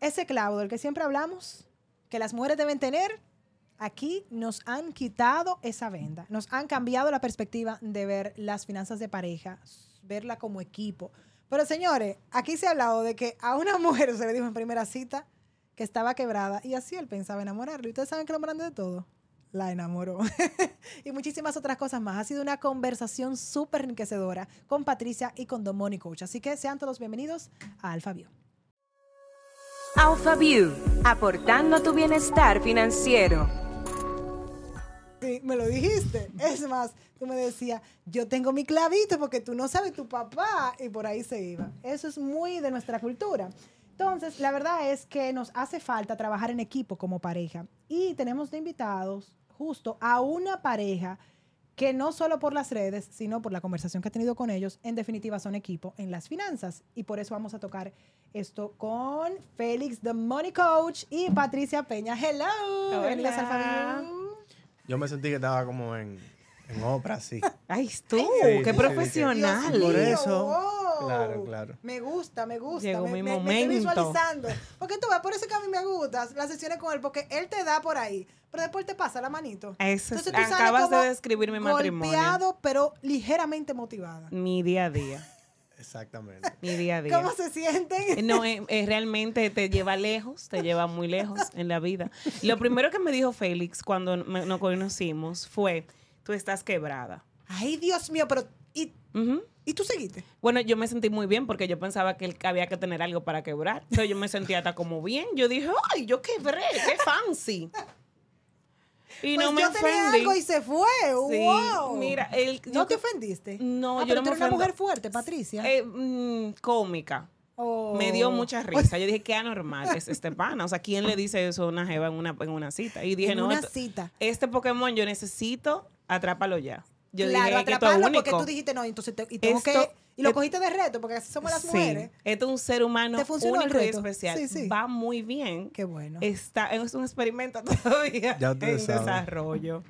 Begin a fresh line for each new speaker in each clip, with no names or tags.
ese clavo del que siempre hablamos, que las mujeres deben tener, aquí nos han quitado esa venda, nos han cambiado la perspectiva de ver las finanzas de pareja, verla como equipo. Pero señores, aquí se ha hablado de que a una mujer se le dijo en primera cita que estaba quebrada y así él pensaba enamorarlo. ¿Y ustedes saben que lo grande de todo? La enamoró. y muchísimas otras cosas más. Ha sido una conversación súper enriquecedora con Patricia y con Money Coach. Así que sean todos bienvenidos a Alfa View.
Alpha View, aportando tu bienestar financiero.
Sí, me lo dijiste. Es más, tú me decías, yo tengo mi clavito porque tú no sabes tu papá y por ahí se iba. Eso es muy de nuestra cultura. Entonces, la verdad es que nos hace falta trabajar en equipo como pareja y tenemos de invitados justo a una pareja que no solo por las redes, sino por la conversación que he tenido con ellos, en definitiva son equipo en las finanzas. Y por eso vamos a tocar esto con Félix, the Money Coach, y Patricia Peña. Hello. Bienvenidas al Fabio.
Yo me sentí que estaba como en, en obra, sí.
Ay, tú,
Sí,
qué
sí, sí,
profesional.
Por eso. Claro, claro.
Me gusta, me gusta.
Llegó
me,
mi
me- me estoy
momento.
visualizando. Porque tú ves, por eso es que a mí me gustan las sesiones con él, porque él te da por ahí, pero después te pasa la manito.
Eso es-
Entonces tú sales
acabas de describir mi matrimonio.
Golpeado, pero ligeramente motivada.
Mi día a día.
Exactamente.
Mi día a día.
¿Cómo se sienten?
No, eh, eh, realmente te lleva lejos, te lleva muy lejos en la vida. Lo primero que me dijo Félix cuando me- nos conocimos fue, tú estás quebrada.
Ay, Dios mío, pero ¿y. ¿y tú seguiste?
Bueno, yo me sentí muy bien porque yo pensaba que había que tener algo para quebrar. Entonces yo me sentía hasta como bien. Yo dije, ay, yo quebré, qué fancy. Y
pues
no me
yo tenía
ofendí.
algo y se fue.
Sí,
wow.
mira, él-
¿No te ofendiste?
No,
Ah,
yo
pero
no me
eres una mujer fuerte, Patricia.
Eh, mm, cómica.
Oh.
Me dio mucha risa. Yo dije, qué anormal es este pana. O sea, ¿quién le dice eso a una jeva en una, en una cita? Y dije,
En
no,
una
esto-
cita.
este Pokémon yo necesito, atrápalo ya. Yo
claro,
dije que esto es
atraparlo
único.
porque tú dijiste no, entonces te- y tengo
Esto-
que y lo cogiste de reto porque así somos las
Sí,
mujeres.
esto es un ser humano
¿Te funcionó el
único y
reto?
especial.
Sí, sí.
Va muy bien.
Qué bueno.
Está, es un experimento todavía
Ya
en desarrollo.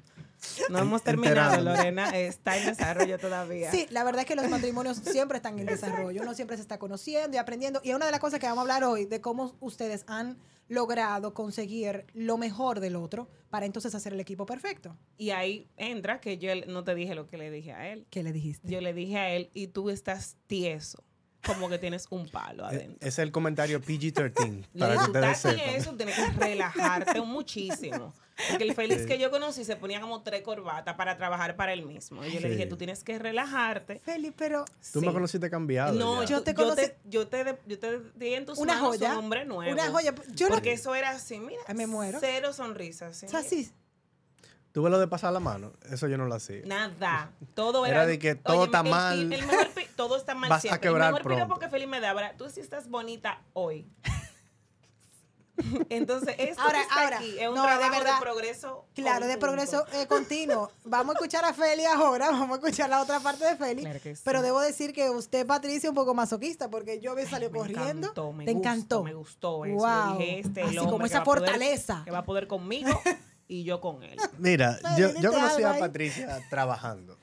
No hemos terminado. Lorena. Está en desarrollo todavía.
Sí, la verdad es que los matrimonios siempre están en desarrollo, uno siempre se está conociendo y aprendiendo. Y es una de las cosas que vamos a hablar hoy, de cómo ustedes han logrado conseguir lo mejor del otro para entonces hacer el equipo perfecto.
Y ahí entra que yo no te dije lo que le dije a él.
¿Qué le dijiste?
Yo le dije a él, y tú estás tieso, como que tienes un palo
Eh,
adentro.
Ese es el comentario PG-13,
Le
para que ustedes sepan.
tieso, tienes que relajarte muchísimo. Porque el Félix
Sí.
que yo conocí se ponía como tres corbatas para trabajar para él mismo. Y yo le dije, tú tienes que relajarte.
Feli, pero
Tú
Sí.
me conociste cambiado.
No,
ya.
yo te
te, yo
conocí-
te, yo te, yo te di en tus
una
manos
joya.
un hombre nuevo.
Una joya. Yo no-
Porque eso era así, mira.
Me muero.
Cero sonrisas. ¿sí?
o sea, sí.
Tuve lo de pasar la mano. Eso yo no lo hacía.
Nada. Todo
Era
era.
de que todo está
el-
mal.
el mejor todo está mal
Vas a
siempre.
quebrar
el mejor
pronto.
que Feliz me daba era, tú sí estás bonita hoy. Entonces, esto
Ahora,
que está
ahora,
aquí es un
no, de
trabajo de,
verdad.
progreso.
Claro, de progreso eh, continuo. Vamos a escuchar a Feli ahora, vamos a escuchar la otra parte de Feli.
Claro que sí.
Pero debo decir que usted, Patricia, es un poco masoquista porque yo me salió
Me
corriendo.
encantó, me
Te
gustó,
encantó.
Me gustó eso.
Wow.
Dije, este
Así como
que
esa
a poder-
fortaleza.
que va a poder conmigo y yo con él.
Mira, yo, yo conocí a
ahí.
Patricia trabajando.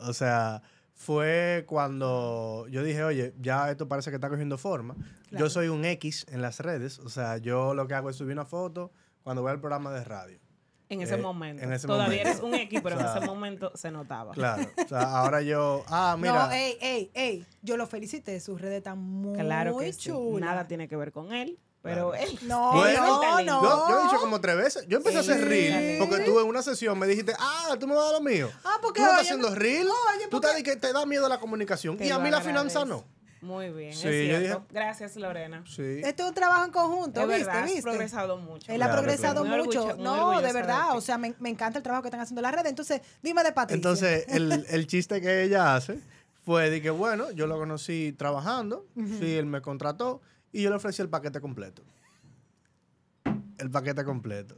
O sea, fue cuando yo dije, oye, ya esto parece que está cogiendo forma.
Claro.
Yo soy un X en las redes. O sea, yo lo que hago es subir una foto cuando voy al programa de radio.
En ese
Eh,
momento.
en ese
Todavía
momento.
eres un X, pero
O sea,
en ese momento se notaba.
Claro. O sea, ahora yo, ah, mira.
No, ey, ey, ey. Yo lo felicité. Sus redes están muy
Claro que sí.
chulas.
Nada tiene que ver con él, pero
Claro.
él.
No,
Bueno,
no, no.
Yo, yo he dicho como tres veces. Yo empecé a hacer reel porque tú en una sesión me dijiste, ah, tú me vas a dar lo mío.
Ah, porque,
tú no estás haciendo reel.
oye,
tú te, que te da miedo la comunicación.
Te
y a mí la finanza no.
Muy bien,
Sí,
es
yo
cierto.
dije-
Gracias, Lorena.
Sí.
Esto es un trabajo en conjunto,
Es
¿viste?
verdad, has
¿Viste?
progresado mucho.
Él ha progresado
claro. Muy
mucho.
orgullo- muy
no, de verdad. o sea, me, me encanta el trabajo que están haciendo en las redes. Entonces, dime de Patricia.
Entonces, el, el chiste que ella hace fue de que, bueno, yo lo conocí trabajando, sí, él me contrató y yo le ofrecí el paquete completo. El paquete completo.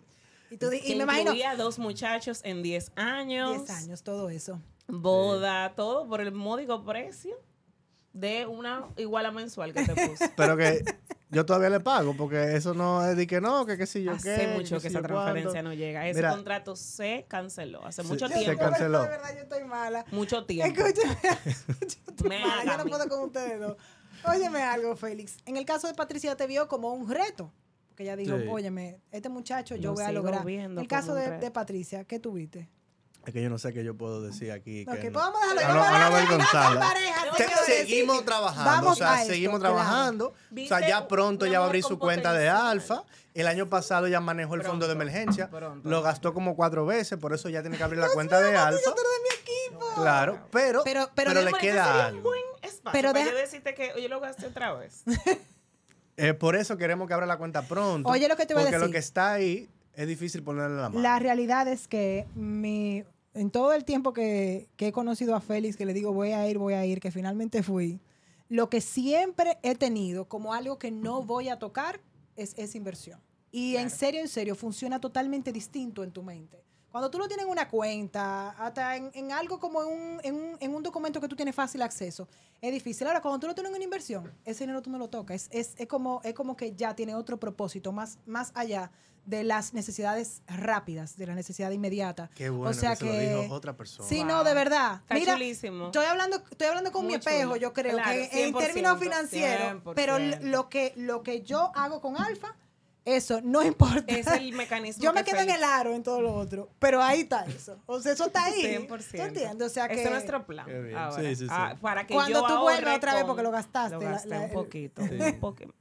y, tú y me imagino.
dos muchachos en 10 años.
10 años, todo eso.
Boda, todo por el módico precio de una iguala mensual que te puse.
Pero que yo todavía le pago porque eso no es de que no, que qué sé yo
Hace
qué.
mucho
qué
que esa transferencia no llega. Ese
Mira,
contrato se canceló hace
Se-
mucho
se
tiempo.
canceló.
De verdad, yo estoy mala.
Mucho tiempo.
Escúchame, yo estoy
Me
mala, yo no puedo con ustedes dos. Óyeme algo, Félix. En el caso de Patricia te vio como un reto. que ella dijo,
Sí.
óyeme, este muchacho yo
Lo
voy a lograr. El caso de, Patricia, ¿qué tuviste?
Es que yo no sé qué yo puedo decir aquí.
Ok,
que
pues
no-
vamos a dejarlo.
No-
vamos
a no seguimos trabajando,
Vamos
o sea,
a esto,
seguimos
claro.
trabajando. O sea, ya pronto ya va a abrir su cuenta de alfa. El año pasado ya manejó el fondo de emergencia.
pronto.
Lo gastó como cuatro veces, por eso ya tiene que abrir la cuenta de alfa. Claro, pero,
Pero-
pero,
pero
le queda algo.
Espacio
Pero
para
deja-
yo decirte que yo lo gasté otra vez.
Eh, por eso queremos que abra la cuenta pronto.
Oye, lo que te voy a
Porque lo
decir.
que está ahí es difícil ponerle la mano.
La realidad es que mi, en todo el tiempo que, que he conocido a Félix, que le digo voy a ir, voy a ir, que finalmente fui, lo que siempre he tenido como algo que no voy a tocar es esa inversión. Y en serio, en serio, funciona totalmente distinto en tu mente. Cuando tú lo tienes en una cuenta, hasta en, en algo como en un, en, un, en un documento que tú tienes fácil acceso, es difícil. Ahora, cuando tú lo tienes en una inversión, ese dinero tú no lo tocas. Es, es, es, como, es como que ya tiene otro propósito, más, más allá de las necesidades rápidas, de la necesidad inmediata.
Qué bueno
o sea
que, se lo dijo otra persona.
Sí,
Wow.
no, de verdad.
Está
Mira,
chulísimo.
Estoy hablando, estoy hablando con mi
Muy
espejo,
chulo.
yo creo
Claro,
que en
100%,
términos financieros, pero
100%.
lo que, lo que yo hago con Alfa, eso no importa.
Es el mecanismo.
Yo me
que
quedo en el aro en todo lo otro, pero ahí está eso. O sea, eso está ahí.
100%.
¿Tú entiendes? O sea que
Ese es nuestro plan. Ahora.
Sí, sí, sí.
Ah, para que
Cuando
yo
tú vuelvas otra vez porque lo gastaste,
Lo
la-
gasté
la-
un poquito.
Sí.
un poquito.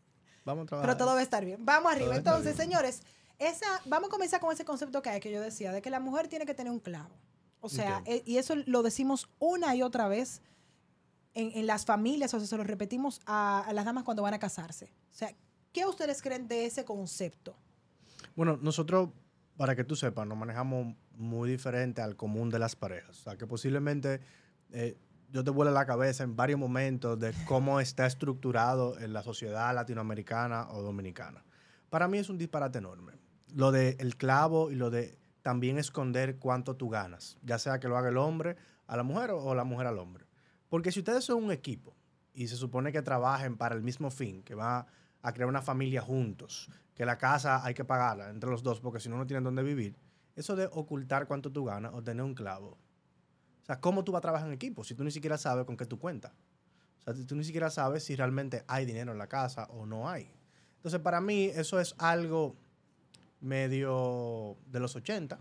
Vamos a trabajar.
pero todo va a estar bien. Vamos arriba. Entonces,
bien.
señores, esa, vamos a comenzar con ese concepto que hay, que yo decía, de que la mujer tiene que tener un clavo. O sea, eh, y eso lo decimos una y otra vez en, en las familias, o sea, se lo repetimos a, a las damas cuando van a casarse. O sea, ¿qué ustedes creen de ese concepto?
Bueno, nosotros, para que tú sepas, nos manejamos muy diferente al común de las parejas. O sea, que posiblemente eh, yo te vuele la cabeza en varios momentos de cómo está estructurado en la sociedad latinoamericana o dominicana. Para mí es un disparate enorme. Lo de el clavo y lo de también esconder cuánto tú ganas, ya sea que lo haga el hombre a la mujer o la mujer al hombre. Porque si ustedes son un equipo y se supone que trabajen para el mismo fin, que va a crear una familia juntos, que la casa hay que pagarla entre los dos porque si no, no tienen dónde vivir, eso de ocultar cuánto tú ganas o tener un clavo. O sea, ¿cómo tú vas a trabajar en equipo si tú ni siquiera sabes con qué tú cuentas? O sea, si tú ni siquiera sabes si realmente hay dinero en la casa o no hay. Entonces, para mí, eso es algo medio de los 80.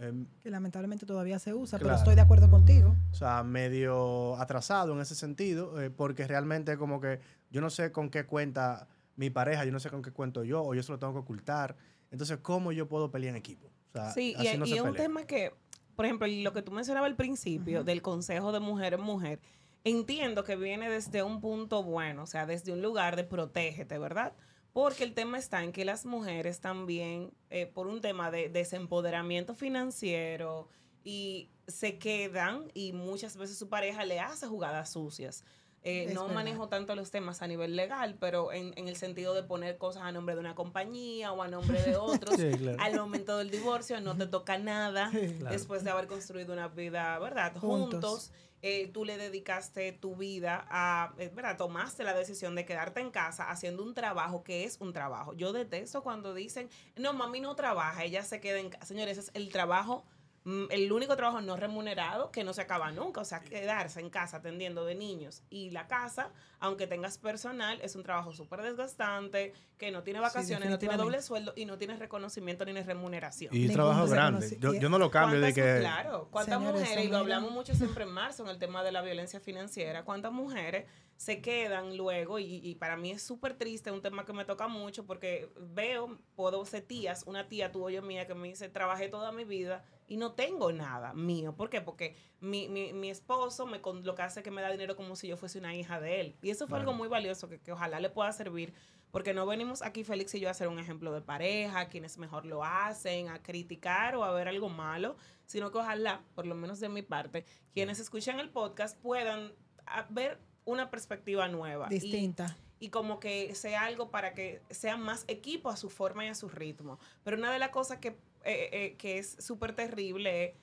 Em,
Que lamentablemente todavía se usa, pero estoy de acuerdo contigo.
o sea, medio atrasado en ese sentido, eh, porque realmente como que yo no sé con qué cuenta mi pareja, yo no sé con qué cuento yo, o yo se lo tengo que ocultar. Entonces, ¿cómo yo puedo pelear en equipo? O sea,
Sí, y,
así no
y
se
es un tema que, por ejemplo, lo que tú mencionabas al principio del consejo de mujer en mujer, entiendo que viene desde un punto bueno, o sea, desde un lugar de protégete, ¿verdad? Porque el tema está en que las mujeres también, eh, por un tema de desempoderamiento financiero, y se quedan y muchas veces su pareja le hace jugadas sucias. Eh, no
verdad.
manejo tanto los temas a nivel legal, pero en, en el sentido de poner cosas a nombre de una compañía o a nombre de otros.
Sí, claro.
Al momento del divorcio no te toca nada.
Claro.
Después de haber construido una vida, ¿verdad?
Juntos.
Juntos. eh, tú le dedicaste tu vida a, eh, ¿verdad? Tomaste la decisión de quedarte en casa haciendo un trabajo que es un trabajo. Yo detesto cuando dicen, no, mami no trabaja, ella se queda en casa. Señores, ese es el trabajo el único trabajo no remunerado que no se acaba nunca, o sea, quedarse en casa atendiendo de niños. Y la casa, aunque tengas personal, es un trabajo súper desgastante, que no tiene vacaciones, no tiene doble sueldo y no tiene reconocimiento ni remuneración.
Y
Ningún
trabajo grande. Yo, no lo cambio de
¿Cuántas-
que...
Claro, ¿cuántas
Señores,
mujeres, y lo hablamos mucho siempre en marzo en el tema de la violencia financiera, cuántas mujeres se quedan luego, y, y para mí es súper triste, un tema que me toca mucho, porque veo, puedo ser tías, una tía tuvo yo mía que me dice, trabajé toda mi vida y no tengo nada mío. ¿Por qué? Porque mi, mi, mi esposo me, con- lo que hace es que me da dinero como si yo fuese una hija de él. Y eso fue
Claro.
algo muy valioso que, que ojalá le pueda servir porque no venimos aquí, Félix y yo, a hacer un ejemplo de pareja, quienes mejor lo hacen, a criticar o a ver algo malo, sino que ojalá, por lo menos de mi parte, quienes escuchan el podcast puedan a- ver una perspectiva nueva. Y-
Distinta.
y como que sea algo para que sean más equipo a su forma y a su ritmo. Pero una de las cosas que, eh, eh, que es súper terrible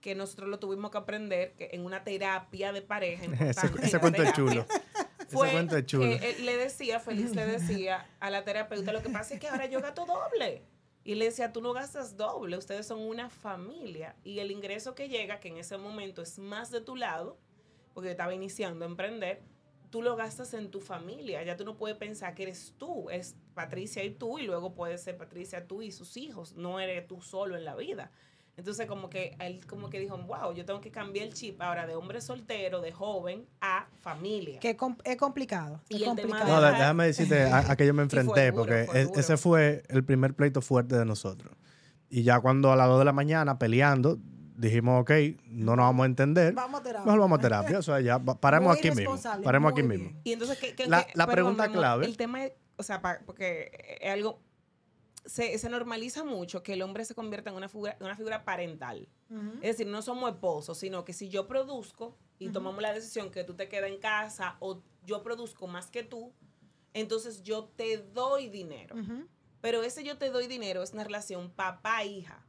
que nosotros lo tuvimos que aprender que en una terapia de pareja.
Ese, ese cuento es chulo.
Fue
ese cuento es chulo.
que él le decía, Félix le decía a la terapeuta, lo que pasa es que ahora yo gasto doble. Y le decía, tú no gastas doble, ustedes son una familia. Y el ingreso que llega, que en ese momento es más de tu lado, porque yo estaba iniciando a emprender, tú lo gastas en tu familia. Ya tú no puedes pensar que eres tú, es Patricia y tú, y luego puede ser Patricia tú y sus hijos. No eres tú solo en la vida. Entonces, como que él como que dijo, wow, yo tengo que cambiar el chip ahora de hombre soltero, de joven, a familia.
Que com- es complicado.
Y
es
el
complicado.
No,
de-
déjame decirte a, a que yo me
Sí, fue
enfrenté,
duro,
porque
fue duro.
ese fue el primer pleito fuerte de nosotros. Y ya cuando a las 2 de la mañana peleando, dijimos, ok, no nos vamos a entender,
Vamos a terapia.
mejor vamos a terapia. O sea, ya pa- paremos
Muy
aquí mismo. Paremos aquí
bien.
mismo.
Y entonces, ¿qué, qué-
La-
qué-
la pregunta clave.
El tema es, o sea, pa- porque es algo, se, se normaliza mucho que el hombre se convierta en una figura, en una figura parental. Es decir, no somos esposos, sino que si yo produzco y tomamos la decisión que tú te quedas en casa o yo produzco más que tú, entonces yo te doy dinero. Pero ese yo te doy dinero es una relación papá-hija,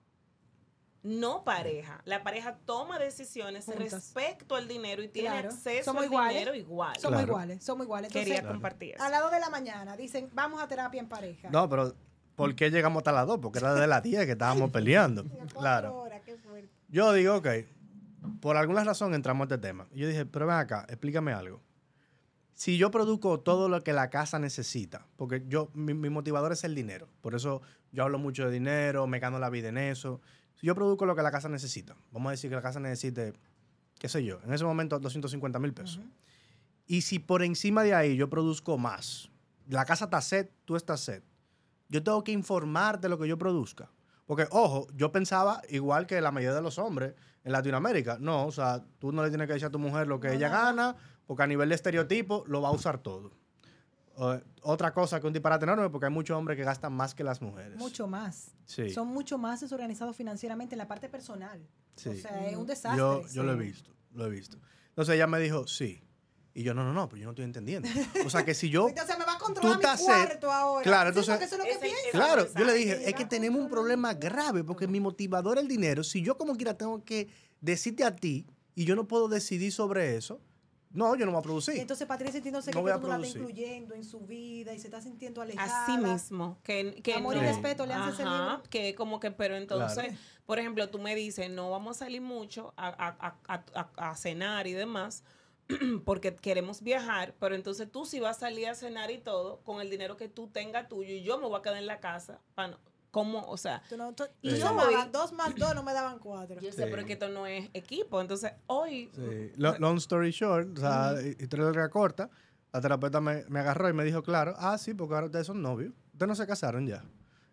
no pareja. La pareja toma decisiones
Juntas.
respecto al dinero y tiene
Claro.
acceso
Somos
al
iguales.
dinero igual.
Somos
Claro.
iguales, somos iguales. Entonces,
Quería
Claro.
compartir eso.
a las 2 de la mañana dicen, vamos a terapia en pareja.
No, pero ¿por qué llegamos hasta las 2? Porque era de las 10 que estábamos peleando. Claro.
horas, qué fuerte.
Yo digo, ok, por alguna razón entramos a este tema. Yo dije, pero ven acá, explícame algo. Si yo produzco todo lo que la casa necesita, porque yo, mi, mi motivador es el dinero, por eso yo hablo mucho de dinero, me gano la vida en eso. Si yo produzco lo que la casa necesita, vamos a decir que la casa necesite, qué sé yo, en ese momento 250 mil pesos. Y si por encima de ahí yo produzco más, la casa está set, tú estás set, yo tengo que informar de lo que yo produzca. Porque, ojo, yo pensaba igual que la mayoría de los hombres en Latinoamérica. No, o sea, tú no le tienes que decir a tu mujer lo que
No,
ella
no.
gana, porque a nivel de estereotipo lo va a usar todo. Otra cosa que un disparate enorme, porque hay muchos hombres que gastan más que las mujeres.
Mucho más.
Sí.
Son mucho más desorganizados financieramente en la parte personal.
Sí.
O sea, es un desastre.
Yo, yo lo he visto, lo he visto. Entonces ella me dijo, sí. Y yo, no, no, no, pero yo no estoy entendiendo. O sea, que si yo...
Entonces me va a
Tú
controlar mi cuarto ahora.
Claro, entonces-
porque eso es lo que
Ese-
pienso.
ese-
Claro,
mensaje.
yo le dije, es que tenemos un problema grave porque mi motivador es el dinero. Si yo como quiera tengo que decirte a ti y yo no puedo decidir sobre eso, no, yo no voy a producir.
entonces Patricia sintiéndose
No
que
voy a
tú no la estás
producir.
incluyendo en su vida y se está sintiendo alejada.
Así mismo. Que, que
Amor
y respeto,
leanse ese
Ajá,
libro.
que como que, pero entonces,
Claro.
por ejemplo, tú me dices, no vamos a salir mucho a, a- a- a- a- a cenar y demás, porque queremos viajar, pero entonces tú sí vas a salir a cenar y todo con el dinero que tú tengas tuyo y yo me voy a quedar en la casa. para no- ¿Cómo? O sea,
Tú no- tú-
Y
yo
voy-
dos más dos no me daban cuatro.
yo sé, pero es que esto no es equipo. Entonces, hoy,
Sí. Lo- Long story short, o sea, historia larga corta, la terapeuta me, me agarró y me dijo, claro, ah, sí, porque ahora ustedes son novios. Ustedes no se casaron ya.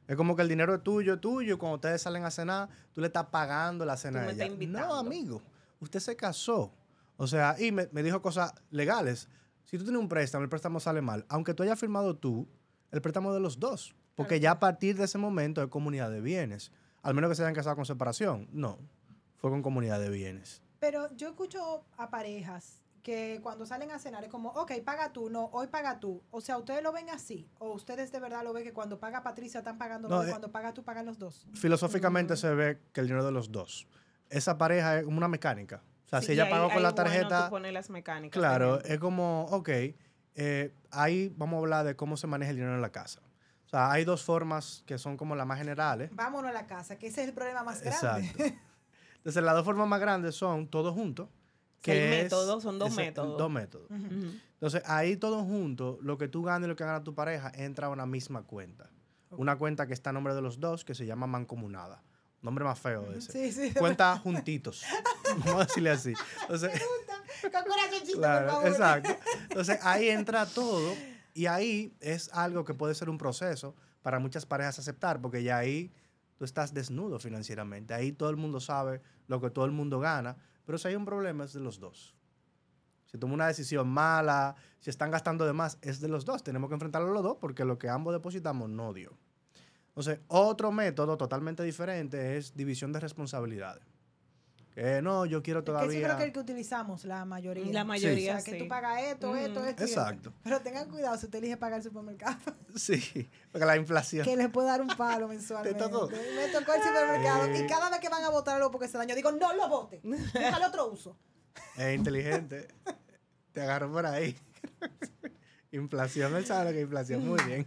Es como que el dinero es tuyo, tuyo. y Cuando ustedes salen a cenar, tú le estás pagando la cena
me
a
estás
ella.
invitando.
No, amigo. Usted se casó. O sea, y me, me dijo cosas legales. Si tú tienes un préstamo, el préstamo sale mal. Aunque tú hayas firmado tú, el préstamo es de los dos. Porque ya a partir de ese momento es comunidad de bienes. Al menos que se hayan casado con separación. No. Fue con comunidad de bienes.
Pero yo escucho a parejas que cuando salen a cenar es como, ok, paga tú, no, hoy paga tú. O sea, ¿ustedes lo ven así? ¿O ustedes de verdad lo ven que cuando paga Patricia están pagando
No,
dos,
eh,
cuando paga tú pagan los dos?
filosóficamente se ve que el dinero de los dos. Esa pareja es como una mecánica. O sea,
sí,
si ella
ahí-
pagó con
ahí
la
es bueno
tarjeta,
tú las mecánicas.
claro,
ejemplo.
es como, ok, eh, ahí vamos a hablar de cómo se maneja el dinero en la casa. O sea, hay dos formas que son como las más generales.
Vámonos a la casa, que ese es el problema más grande.
Exacto. Entonces, las dos formas más grandes son todos juntos. Que es-
método, son dos métodos.
Dos métodos. Entonces, ahí todos juntos, lo que tú ganas y lo que gana tu pareja entra a una misma cuenta. Una cuenta que está a nombre de los dos, que se llama mancomunada. Nombre más feo ese.
Sí, sí.
Cuenta juntitos. Vamos a decirle así. Entonces,
Con corazoncito, por
claro,
favor.
exacto. Entonces, ahí entra todo y ahí es algo que puede ser un proceso para muchas parejas aceptar, porque ya ahí tú estás desnudo financieramente. Ahí todo el mundo sabe lo que todo el mundo gana, pero si hay un problema es de los dos. Si toma una decisión mala, si están gastando de más, es de los dos. Tenemos que enfrentarlo los dos porque lo que ambos depositamos no dio. Entonces, otro método totalmente diferente es división de responsabilidades. Que no, yo quiero
Que eso
todavía...
creo que es el que utilizamos la mayoría.
La mayoría,
O sea, que
sí.
tú pagas esto, esto, esto. y esto.
Exacto.
Pero tengan cuidado si usted elige pagar el supermercado,
Sí, porque la inflación.
que les puede dar un palo mensualmente.
tocó?
Me tocó el supermercado.
Eh.
Y cada vez que van a botar algo porque se dañó, digo, no lo bote. Búscale otro uso.
Es inteligente. Te agarro por ahí. inflación, él sabe lo que es inflación. Muy bien.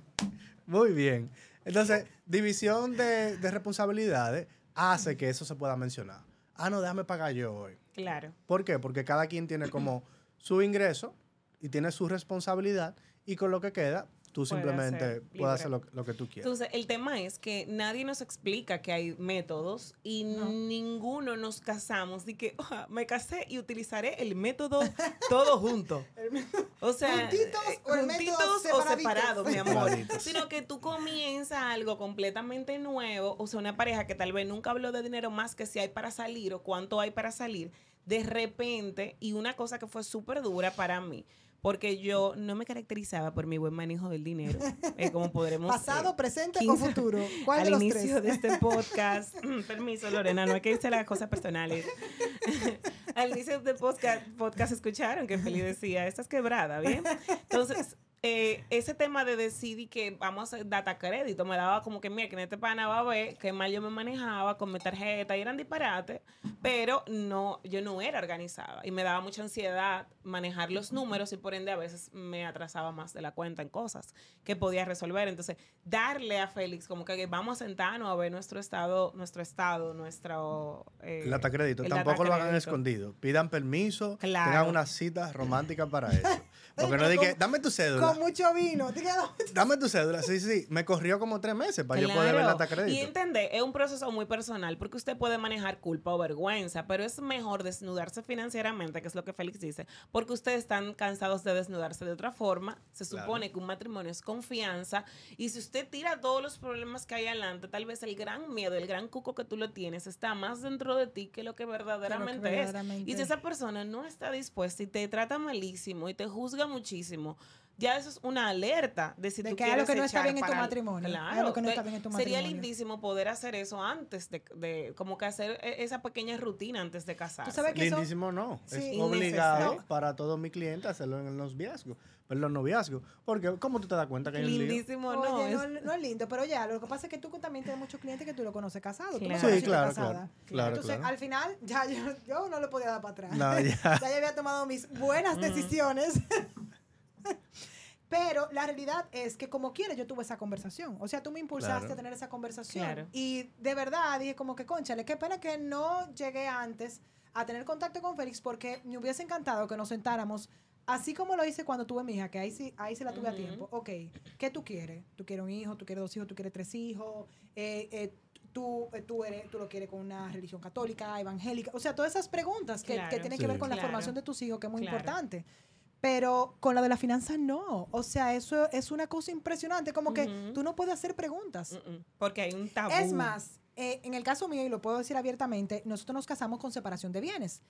Muy bien. Entonces, división de, de responsabilidades hace que eso se pueda mencionar. Ah, no, déjame pagar yo hoy.
Claro.
¿Por qué? Porque cada quien tiene como su ingreso y tiene su responsabilidad y con lo que queda tú
Puede
simplemente puedes hacer lo, lo que tú quieras.
Entonces, el tema es que nadie nos explica que hay métodos y
No.
ninguno nos casamos de que "Ah, me casé y utilizaré el método todo junto. O sea,
¿Juntitos o el método
juntitos o separados, mi amor. Sino que tú comienzas algo completamente nuevo, o sea, una pareja que tal vez nunca habló de dinero más que si hay para salir o cuánto hay para salir, de repente, y una cosa que fue súper dura para mí, porque yo no me caracterizaba por mi buen manejo del dinero, eh, como podremos...
Pasado,
eh,
presente o
15
futuro. ¿Cuál
al
de los
inicio
tres?
de este podcast. Permiso, Lorena, no hay que irse a las cosas personales. al inicio de este podcast, podcast escucharon que Feli decía, estás quebrada, ¿bien? Entonces, eh, ese tema de decidir que vamos a hacer data crédito me daba como que, mira, que en este pana va a ver que mal yo me manejaba con mi tarjeta y eran disparates, pero no, yo no era organizada y me daba mucha ansiedad manejar los números y por ende a veces me atrasaba más de la cuenta en cosas que podía resolver. Entonces, darle a Félix como que vamos a sentarnos a ver nuestro estado, nuestro estado, nuestro... eh,
El data crédito,
el
tampoco lo hagan escondido. Pidan permiso,
Claro.
tengan una cita romántica para eso. Porque no
con-
dame tu cédula.
Con mucho vino.
Dame tu cédula. Sí, sí. Me corrió como tres meses para yo poder ver el
Claro.
data
Y
crédito.
entender, es un proceso muy personal porque usted puede manejar culpa o vergüenza, pero es mejor desnudarse financieramente, que es lo que Félix dice, porque ustedes están cansados de desnudarse de otra forma. Se
Claro.
supone que un matrimonio es confianza y si usted tira todos los problemas que hay adelante, tal vez el gran miedo, el gran cuco que tú lo tienes está más dentro de ti que lo que verdaderamente,
verdaderamente
es. Y si
es.
esa persona no está dispuesta y te trata malísimo y te juzga muchísimo, ya eso es una alerta de si
De
tú
que hay algo
quieres
que no está
echar
bien en tu matrimonio.
Claro.
algo que no está
Entonces,
bien en tu
Sería lindísimo poder hacer eso antes de, de- como que hacer e- esa pequeña rutina antes de casarse.
sabes que eso-
Lindísimo no.
Sí.
Es obligado para todos mis clientes hacerlo en el noviazgo. Perdón, noviazgo. Porque, ¿cómo tú te das cuenta que hay un lío?
Lindísimo, no.
Oye, no,
es-
no es lindo, pero ya, lo que pasa es que tú también tienes muchos clientes que tú lo conoces casado. Tú
Claro.
Sí, claro,
casada.
claro. Claro,
Entonces,
claro.
al final, ya yo, yo no le podía dar para atrás.
No, ya.
ya yo había tomado mis buenas decisiones. Pero la realidad es que como quieres yo tuve esa conversación. O sea, tú me impulsaste
Claro.
a tener esa conversación.
Claro.
Y de verdad dije como que, conchale, qué pena que no llegué antes a tener contacto con Félix porque me hubiese encantado que nos sentáramos, así como lo hice cuando tuve mi hija, que ahí sí, ahí sí la tuve a tiempo. Ok, ¿qué tú quieres? ¿Tú quieres un hijo? ¿Tú quieres dos hijos? ¿Tú quieres tres hijos? Eh, eh, tú, eh, tú, eres, tú lo quieres con una religión católica, evangélica. O sea, todas esas preguntas que, tienen que ver con la
Claro.
formación de tus hijos, que es muy
Claro.
importante. Pero con la de la finanza no. O sea, eso es una cosa impresionante. Como que tú no puedes hacer preguntas.
Mm, mm, Porque hay un tabú.
Es más, eh, en el caso mío, y lo puedo decir abiertamente, nosotros nos casamos con separación de bienes.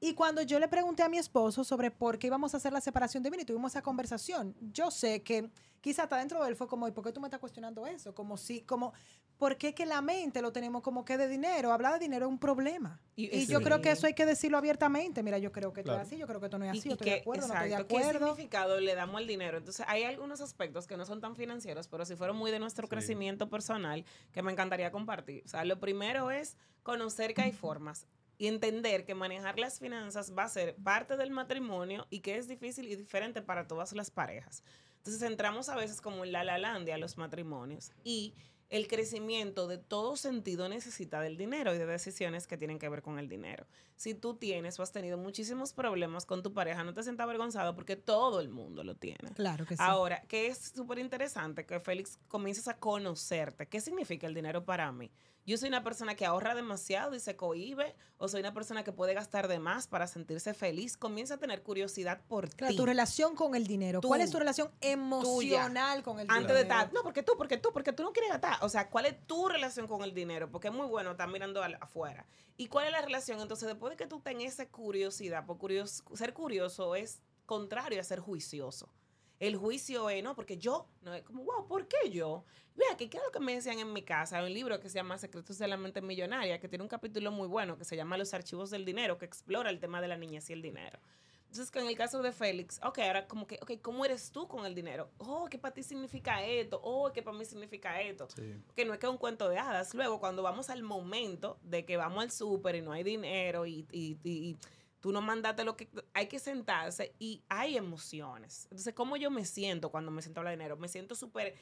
Y cuando yo le pregunté a mi esposo sobre por qué íbamos a hacer la separación de bienes, y tuvimos esa conversación, yo sé que quizá hasta dentro de él fue como, ¿y por qué tú me estás cuestionando eso? Como si, como, ¿por qué que la mente lo tenemos como que de dinero? Hablar de dinero es un problema.
Y-
Y,
sí.
yo creo que eso hay que decirlo abiertamente. Mira, yo creo que esto
Claro.
es así, yo creo que esto no es así,
y
yo estoy de
qué-
acuerdo, no estoy de
exacto, ¿Qué
acuerdo.
significado le damos al dinero? Entonces, hay algunos aspectos que no son tan financieros, pero si fueron muy de nuestro
Sí.
crecimiento personal que me encantaría compartir. O sea, lo primero es conocer que hay formas y entender que manejar las finanzas va a ser parte del matrimonio y que es difícil y diferente para todas las parejas. Entonces, entramos a veces como en la lalandia a los matrimonios y el crecimiento de todo sentido necesita del dinero y de decisiones que tienen que ver con el dinero. Si tú tienes o has tenido muchísimos problemas con tu pareja, no te sientas avergonzado porque todo el mundo lo tiene.
Claro que sí.
Ahora, que es súper interesante que Félix comiences a conocerte. ¿Qué significa el dinero para mí? Yo soy una persona que ahorra demasiado y se cohíbe, o soy una persona que puede gastar de más para sentirse feliz. Comienza a tener curiosidad por
Claro,
ti.
tu relación con el dinero. ¿Cuál es tu relación emocional con el
Antes
dinero?
de estar, no, porque tú, porque tú, porque tú no quieres gastar. O sea, ¿cuál es tu relación con el dinero? Porque es muy bueno estar mirando al- afuera. ¿Y cuál es la relación? Entonces, después de que tú tengas esa curiosidad, por curios, ser curioso es contrario a ser juicioso. El juicio es, no, porque yo, no es como, wow, ¿por qué yo? Que ¿qué es lo que me decían en mi casa? Hay un libro que se llama Secretos de la Mente Millonaria, que tiene un capítulo muy bueno que se llama Los Archivos del Dinero, que explora el tema de la niñez y el dinero. Entonces, en el caso de Félix, ok, ahora como que, ok, ¿cómo eres tú con el dinero? Oh, que para ti significa esto, oh, que para mí significa esto.
Sí.
Que no es que un cuento de hadas. Luego, cuando vamos al momento de que vamos al súper y no hay dinero y, y- y- y tú no mandaste lo que hay que sentarse y hay emociones. Entonces, ¿cómo yo me siento cuando me siento a hablar de dinero? Me siento súper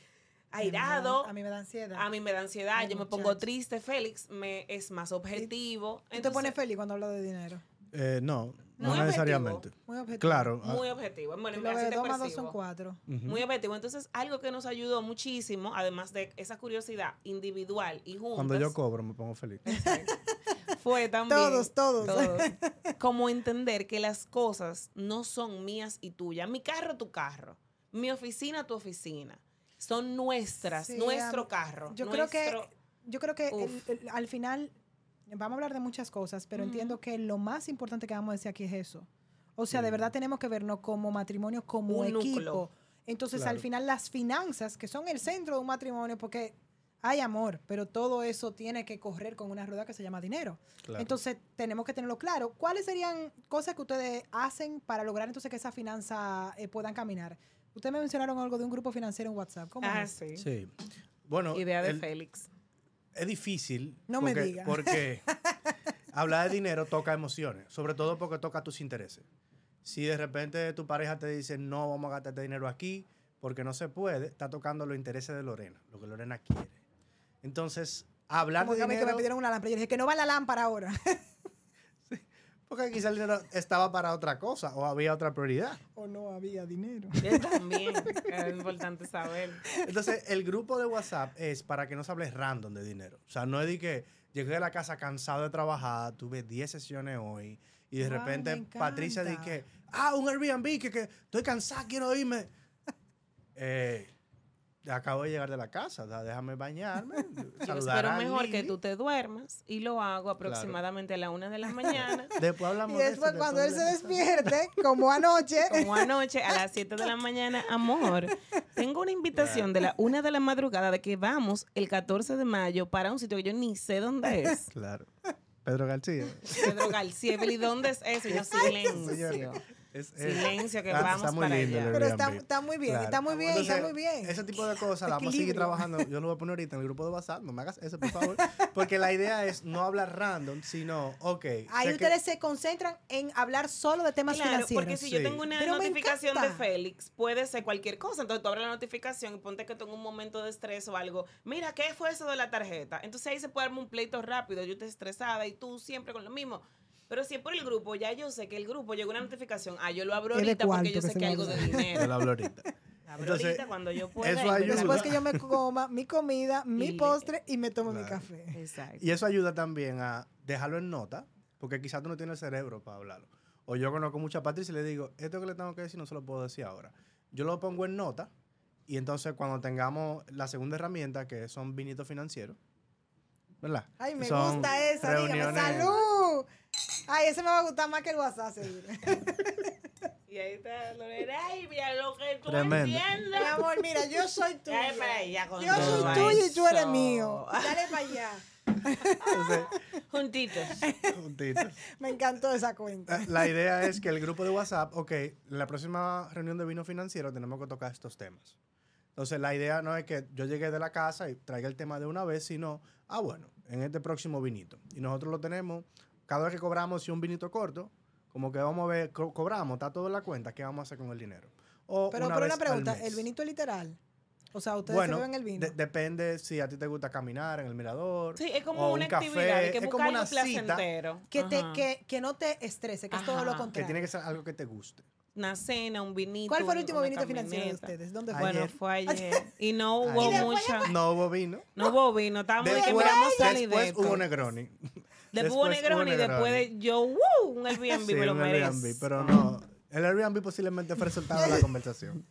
airado.
A mí me da ansiedad.
A mí me da ansiedad,
Ay,
yo me pongo triste. Félix me es más objetivo.
¿Tú te
Entonces,
pones feliz cuando hablo de dinero?
Eh, no, no necesariamente.
Muy objetivo.
Claro. ah,
Muy objetivo. Bueno,
lo
te
dos más dos son cuatro.
Muy objetivo. Entonces, algo que nos ayudó muchísimo, además de esa curiosidad individual y juntos,
Cuando yo cobro me pongo feliz.
Fue también
Todos, todos.
todos, como entender que las cosas no son mías y tuyas. Mi carro, tu carro. Mi oficina, tu oficina. Son nuestras,
Sí,
nuestro carro.
Yo creo que,
nuestro-
yo creo que el-
Uf.
el- al final vamos a hablar de muchas cosas, pero entiendo que lo más importante que vamos a decir aquí es eso. O sea, de verdad tenemos que vernos como matrimonio, como
Un
equipo.
núcleo.
Entonces,
Claro.
al final, las finanzas, que son el centro de un matrimonio, porque hay amor, pero todo eso tiene que correr con una rueda que se llama dinero.
Claro.
Entonces, tenemos que tenerlo claro. ¿Cuáles serían cosas que ustedes hacen para lograr entonces que esas finanzas eh, puedan caminar? Ustedes me mencionaron algo de un grupo financiero en WhatsApp. ¿Cómo
Ah,
es?
sí.
Sí. Bueno,
Idea de
el-
Félix.
es difícil.
No me
porque,
diga.
Porque hablar de dinero toca emociones, sobre todo porque toca tus intereses. Si de repente tu pareja te dice, no, vamos a gastarte dinero aquí, porque no se puede, está tocando los intereses de Lorena, lo que Lorena quiere. Entonces, hablar
Como
de
que a mí que me
dinero,
pidieron una lámpara. Yo dije que no va la lámpara ahora.
porque quizá el dinero estaba para otra cosa o había otra prioridad.
o no había dinero.
Yo también. Es importante saber.
Entonces, el grupo de WhatsApp es para que no se hable random de dinero. O sea, no es de que llegué a la casa cansado de trabajar, tuve 10 sesiones hoy y de
Wow,
repente Patricia dice, ah, un Airbnb, que, que estoy cansada, quiero irme. eh, acabo de llegar de la casa, da- déjame bañarme.
Yo espero
a
mejor que tú te duermas y lo hago aproximadamente a la una de la mañana.
Después
Y
hablamos de
después
eso,
cuando él
después
se despierte, como anoche,
Como anoche a las 7 de la mañana, amor, tengo una invitación de la una de la madrugada de que vamos el 14 de mayo para un sitio que yo ni sé dónde es.
Claro. Pedro García.
Pedro García, Evelyn, ¿dónde es eso? Y yo, silencio.
Es- es-
Silencio, que
está-
vamos
está muy
para
lindo
allá.
pero está, está muy bien,
Claro.
está muy bien, está
Entonces,
muy bien.
Ese tipo de cosas la vamos a seguir trabajando. Yo lo voy a poner ahorita en el grupo de WhatsApp. No me hagas eso, por favor. Porque la idea es no hablar random, sino, ok.
Ahí
sé que-
ustedes se concentran en hablar solo de temas
Claro,
financieros.
porque si yo
Sí.
tengo una
Pero
notificación de. Félix, puede ser cualquier cosa. Entonces tú abres la notificación y ponte que tengo un momento de estrés o algo. Mira, ¿qué fue eso de la tarjeta? Entonces ahí se puede armar un pleito rápido. Yo estoy estresada y tú siempre con lo mismo. Pero si es por el grupo, ya yo sé que el grupo llegó una notificación. Ah, yo lo abro ahorita porque yo
que
sé que algo de dinero.
lo hablo ahorita.
Abro
Entonces,
ahorita cuando yo pueda.
eso ayuda.
Después que yo me coma mi comida, mi
Y
postre y me tomo mi café.
Exacto.
Y eso ayuda también a dejarlo en nota, porque quizás tú no tienes el cerebro para hablarlo. O yo conozco mucha Patricia y le digo, esto que le tengo que decir no se lo puedo decir ahora. Yo lo pongo en nota y entonces cuando tengamos la segunda herramienta, que son vinitos financieros, ¿verdad?
Ay, me
Son
gusta esa, dígame, ¡salud! Ay, ese me va a gustar más que el WhatsApp, seguro.
Y ahí está Lorena. Ay, mira lo que tú
Tremendo.
Mi
entiendes.
amor, mira, yo soy tuya.
Dale para allá con
Yo
todo
soy tuya y tú eres
eso.
mío. Dale para allá.
Entonces,
Juntitos.
juntitos.
Me encantó esa cuenta.
La idea es que el grupo de WhatsApp, ok, en la próxima reunión de vino financiero tenemos que tocar estos temas. Entonces, la idea no es que yo llegue de la casa y traiga el tema de una vez, sino, ah, bueno, en este próximo vinito. Y nosotros lo tenemos, cada vez que cobramos, si un vinito corto, como que vamos a ver, co- cobramos, está todo en la cuenta, ¿qué vamos a hacer con el dinero? O
Pero,
una
pero una pregunta. ¿el vinito literal? O sea, ¿ustedes
Bueno,
se beben el vino?
de- depende si a ti te gusta caminar en el mirador.
Sí, es
o
como una
un café,
actividad. Que
es como una cita
que, te, que, que no te estrese, que es todo lo contrario.
que tiene que ser algo que te guste.
Una cena, un vinito.
¿Cuál fue el último vinito financiero de ustedes? ¿Dónde fue?
Ayer.
Bueno, fue ayer. Y no hubo
Ayer.
mucha.
No hubo vino.
No hubo vino. Estábamos de que
Después,
miramos salir
después
de
hubo. Negroni.
Después hubo Negroni y después de yo, ¡wow! Un Airbnb
Sí,
me lo
un
merezco.
Airbnb, pero no. El Airbnb posiblemente fue resultado de la conversación.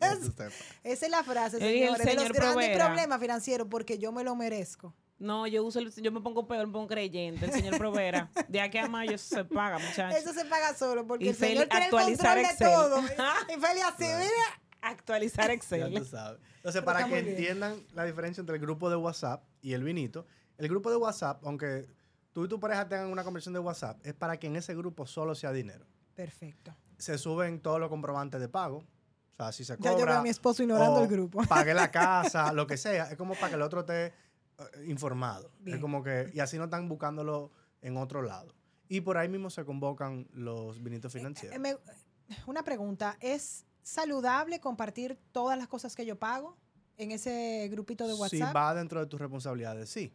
Esa es la frase,
Yo dije, el
señores, de los
señor
grandes
Provera.
problemas financieros, porque yo me lo merezco.
No, yo uso el, yo me pongo peor, me pongo creyente, el señor Provera. De aquí a mayo eso se paga, muchachos.
Eso se paga solo, porque
Y
el señor tiene el de
Excel.
todo. Y Feli así, mira.
Actualizar
Ya
Excel.
tú sabes. Entonces,
Pero
para que
bien.
entiendan la diferencia entre el grupo de WhatsApp y el vinito, el grupo de WhatsApp, aunque tú y tu pareja tengan una conversión de WhatsApp, es para que en ese grupo solo sea dinero.
Perfecto.
Se suben todos los comprobantes de pago. O sea, si se
Ya yo veo
cobra.
a mi esposo ignorando el grupo.
Pague la casa, lo que sea. Es como para que el otro esté eh, informado.
Bien.
Es como que. Y así no están buscándolo en otro lado. Y por ahí mismo se convocan los vinitos
Eh,
financieros.
me- una pregunta, ¿es saludable compartir todas las cosas que yo pago en ese grupito de
Si
WhatsApp?
va dentro de tus responsabilidades, sí.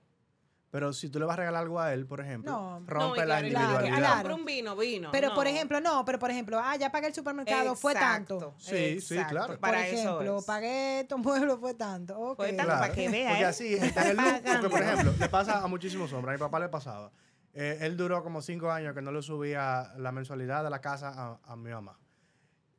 Pero si tú le vas a regalar algo a él, por ejemplo,
No.
No,
rompe
y
la
claro,
claro,
individualidad.
claro.
un vino, vino.
Pero por
no.
ejemplo, no, pero por ejemplo, ah, ya pagué el supermercado, fue tanto.
Exacto,
Sí, sí, claro.
Para
por ejemplo,
eso es.
pagué estos muebles, fue tanto. ok.
Fue tanto para que vea,
Porque
¿eh?
así, está en el loop, porque por ejemplo, le pasa a muchísimos hombres, a mi papá le pasaba. Eh, él duró como cinco años que no le subía la mensualidad de la casa a, a mi mamá.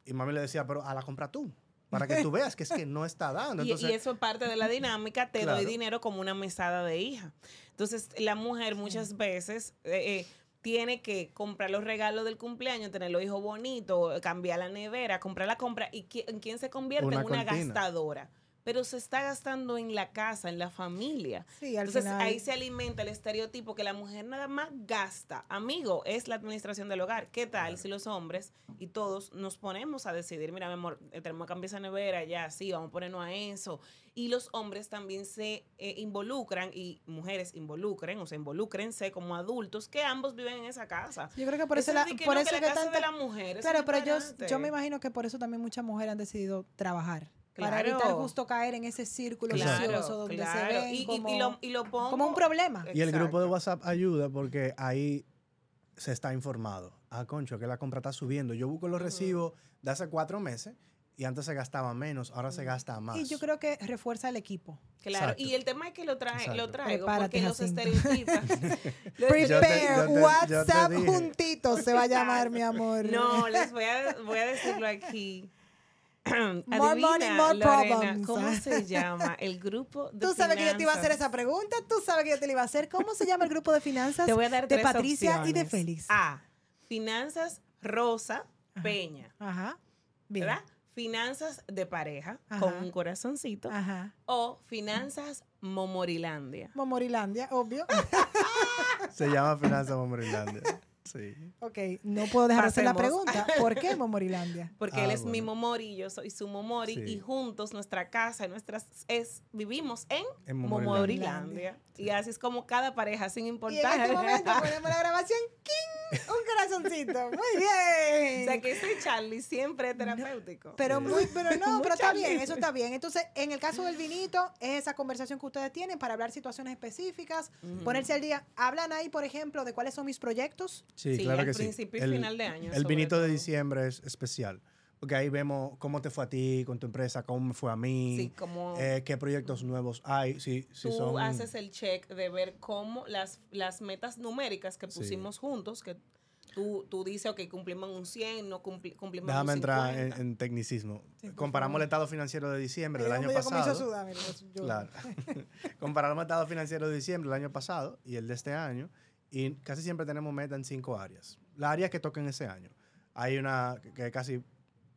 Y mami le decía, pero a la compra tú, para que tú veas que es que no está dando.
Y,
Entonces,
y eso es parte de la dinámica, te doy dinero como una mesada de hija. Entonces, la mujer muchas veces eh, eh, tiene que comprar los regalos del cumpleaños, tener los hijos bonitos, cambiar la nevera, comprar la compra. ¿Y qui- en quién se convierte?
Una
en una
cortina.
gastadora. Pero se está gastando en la casa, en la familia.
Sí, al
Entonces
final.
ahí se alimenta el estereotipo que la mujer nada más gasta. Amigo, es la administración del hogar. ¿Qué tal si los hombres y todos nos ponemos a decidir, mira, mi amor, eh, tenemos que cambiar esa nevera, ya, sí, vamos a ponernos a eso? Y los hombres también se eh, involucran y mujeres involucren, o sea, involúcrense como adultos que ambos viven en esa casa.
Yo creo que por eso,
Eso
la,
que
por
no,
eso
que
tanta-
de la mujer.
Claro, pero yo, yo me imagino que por eso también muchas mujeres han decidido trabajar. Para
Claro.
evitar justo caer en ese círculo vicioso donde
claro.
se ven
y, y-
como,
y lo, y lo pongo
como un problema.
y el grupo de. WhatsApp ayuda porque ahí se está informado. Ah, concho, que la compra está subiendo. Yo busco los recibos de hace cuatro meses y antes se gastaba menos, ahora se gasta más.
Y yo creo que refuerza el equipo.
Claro,
Exacto.
y el tema es que lo, trae, lo traigo
Prepárate,
porque los
Jacinto.
Lo-
Prepare
yo te- yo te
WhatsApp juntitos se va a llamar, mi amor.
No, les voy a, voy a decirlo aquí.
More money, more
Lorena,
problems.
¿cómo se llama el grupo de
Tú sabes que yo te iba a hacer
finanzas?
esa pregunta, tú sabes que yo te la iba a hacer. ¿Cómo se llama el grupo de finanzas
Te voy a dar
de
tres
Patricia y de. Félix?
A. Finanzas Rosa Peña.
Ajá. Bien.
¿Verdad? Finanzas de pareja
Ajá.
con un corazoncito.
Ajá.
O Finanzas Momorilandia.
Momorilandia, obvio.
Se llama Finanza Momorilandia. Sí.
ok, no puedo dejar de hacer la pregunta. ¿Por qué Momorilandia?
Porque
Ah,
él es mi. Momori, yo soy su Momori,
Sí.
y juntos nuestra casa, nuestras es vivimos en,
En
Momorilandia.
Momorilandia.
Y así es como cada pareja, sin
Y en
importar.
este momento ponemos la grabación. ¡King! Un corazoncito. Muy bien.
o sea que ese Charlie siempre es terapéutico.
Pero muy, pero no,
Muy
pero está bien, eso está bien. Entonces, en el caso del vinito, es esa conversación que ustedes tienen para hablar situaciones específicas, ponerse al día. Hablan ahí, por ejemplo, de cuáles son mis proyectos.
Sí,
Sí,
claro
al
que sí.
principio y final de año,
El vinito de
todo.
diciembre es especial. Porque ahí vemos cómo te fue a ti con tu empresa, cómo me fue a mí,
Sí, como
eh, qué proyectos nuevos hay. Si, si
tú
son,
haces el check de ver cómo las, las metas numéricas que
Sí.
pusimos juntos, que tú, tú dices, ok, cumplimos un 100, no cumpli- cumplimos
Déjame
un
entrar
50.
en, en tecnicismo.
Sí,
Comparamos el estado financiero de diciembre del año pasado.
sudar, yo-
Claro. Comparamos el estado financiero de diciembre del año pasado y el de este año. Y casi siempre tenemos meta en cinco áreas. Las áreas que toquen ese año. Hay una que- es casi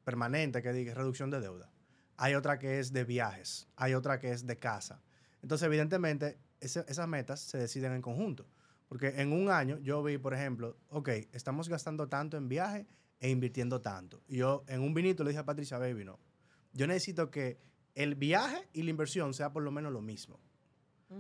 permanente, que diga reducción de deuda. Hay otra que es de viajes. Hay otra que es de casa. Entonces, evidentemente, ese- esas metas se deciden en conjunto. Porque en un año yo vi, por ejemplo, ok, estamos gastando tanto en viaje e invirtiendo tanto. Y yo en un vinito le dije a Patricia, baby, no. Yo necesito que el viaje y la inversión sea por lo menos lo mismo.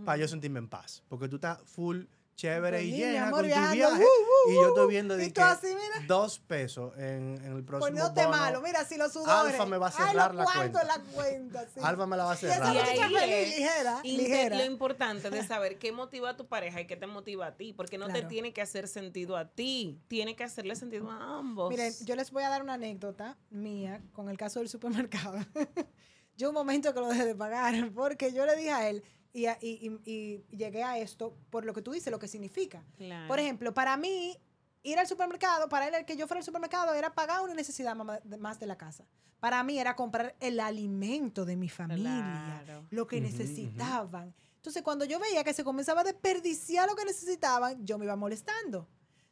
Para yo sentirme en paz. Porque tú estás full, chévere
Pues
y llena
amor,
con tu
viajando,
viaje.
uh, uh,
y yo estoy
uh,
viendo de
y tú
que
así, mira.
dos pesos en, en el próximo
Poniéndote
bono.
malo, mira, si los sudores.
Alfa me va a cerrar la cuenta.
en la cuenta, sí.
Alfa me la va a
Y esa
cerrar.
Y
muchacha
ahí
feliz,
es
ligera, ligera.
Lo importante de saber qué motiva a tu pareja y qué te motiva a ti, porque no te tiene que hacer sentido a ti, tiene que hacerle sentido a ambos.
Miren, yo les voy a dar una anécdota mía con el caso del supermercado. yo un momento que lo dejé de pagar porque yo le dije a él y, a- y- y- y llegué a esto por lo que tú dices, lo que significa.
Claro.
Por ejemplo, para mí, ir al supermercado, para él el que yo fuera al supermercado era pagar una necesidad más de la casa. Para mí era comprar el alimento de mi familia,
Claro.
lo que necesitaban. Entonces, cuando yo veía que se comenzaba a desperdiciar lo que necesitaban, yo me iba molestando.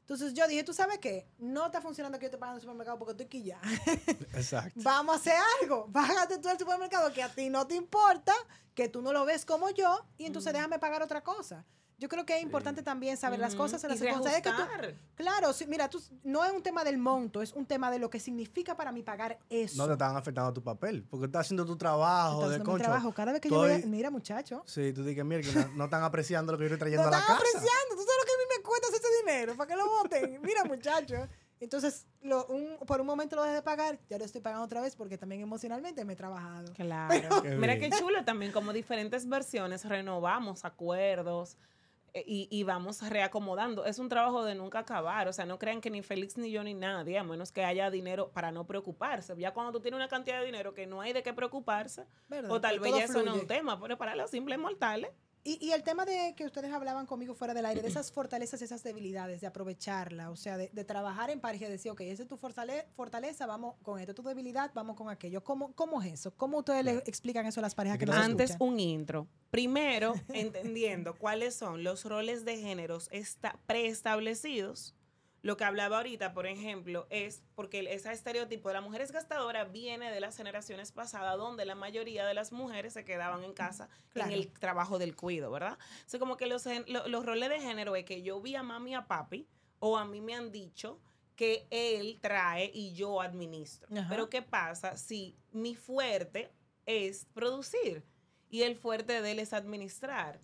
Entonces yo dije, ¿tú sabes qué? No está funcionando que yo te pague en el supermercado porque estoy quillada.
Exacto.
Vamos a hacer algo. Págate tú al supermercado que a ti no te importa, que tú no lo ves como yo, y entonces déjame pagar otra cosa. Yo creo que es importante también saber las cosas en las circunstancias que tú. Claro, sí, mira, tú, no es un tema del monto, es un tema de lo que significa para mí pagar eso.
No te estaban afectando tu papel. Porque estás haciendo tu trabajo
Estás
de
haciendo mi
concho.
trabajo. Cada vez que yo voy a- Mira, muchacho.
Sí, tú dices, mira, que no, no están apreciando lo que yo estoy
No
trayendo a la
están
casa.
apreciando. ¿Tú sabes hacer ese dinero? ¿Para que lo voten? Mira, muchacho. Entonces, lo- un- por un momento lo dejé de pagar, ya lo estoy pagando otra vez porque también emocionalmente me he trabajado.
Claro.
Qué
Mira qué chulo también, como diferentes versiones, renovamos acuerdos. eh, y, y vamos reacomodando. Es un trabajo de nunca acabar. O sea, no crean que ni Félix ni yo ni nadie, a menos que haya dinero para no preocuparse. Ya cuando tú tienes una cantidad de dinero que no hay de qué preocuparse,
¿Verdad?
o tal vez ya eso no es un tema, pero para los simples mortales.
Y, y el tema de que ustedes hablaban conmigo fuera del aire, de esas fortalezas, esas debilidades, de aprovecharla, o sea, de, de trabajar en pareja y decir, ok, esa es tu fortale- fortaleza, vamos con esto, tu debilidad, vamos con aquello. ¿Cómo, cómo es eso? ¿Cómo ustedes le explican eso a las parejas que nos
Antes
escuchan?
un intro. Primero, entendiendo cuáles son los roles de géneros esta- preestablecidos. Lo que hablaba ahorita, por ejemplo, es porque ese estereotipo de la mujer es gastadora viene de las generaciones pasadas, donde la mayoría de las mujeres se quedaban en casa
Claro.
en el trabajo del cuido, ¿verdad? O sea, como que los, los roles de género es que yo vi a mami y a papi, o a mí me han dicho que él trae y yo administro.
Ajá.
Pero ¿qué pasa si mi fuerte es producir y el fuerte de él es administrar?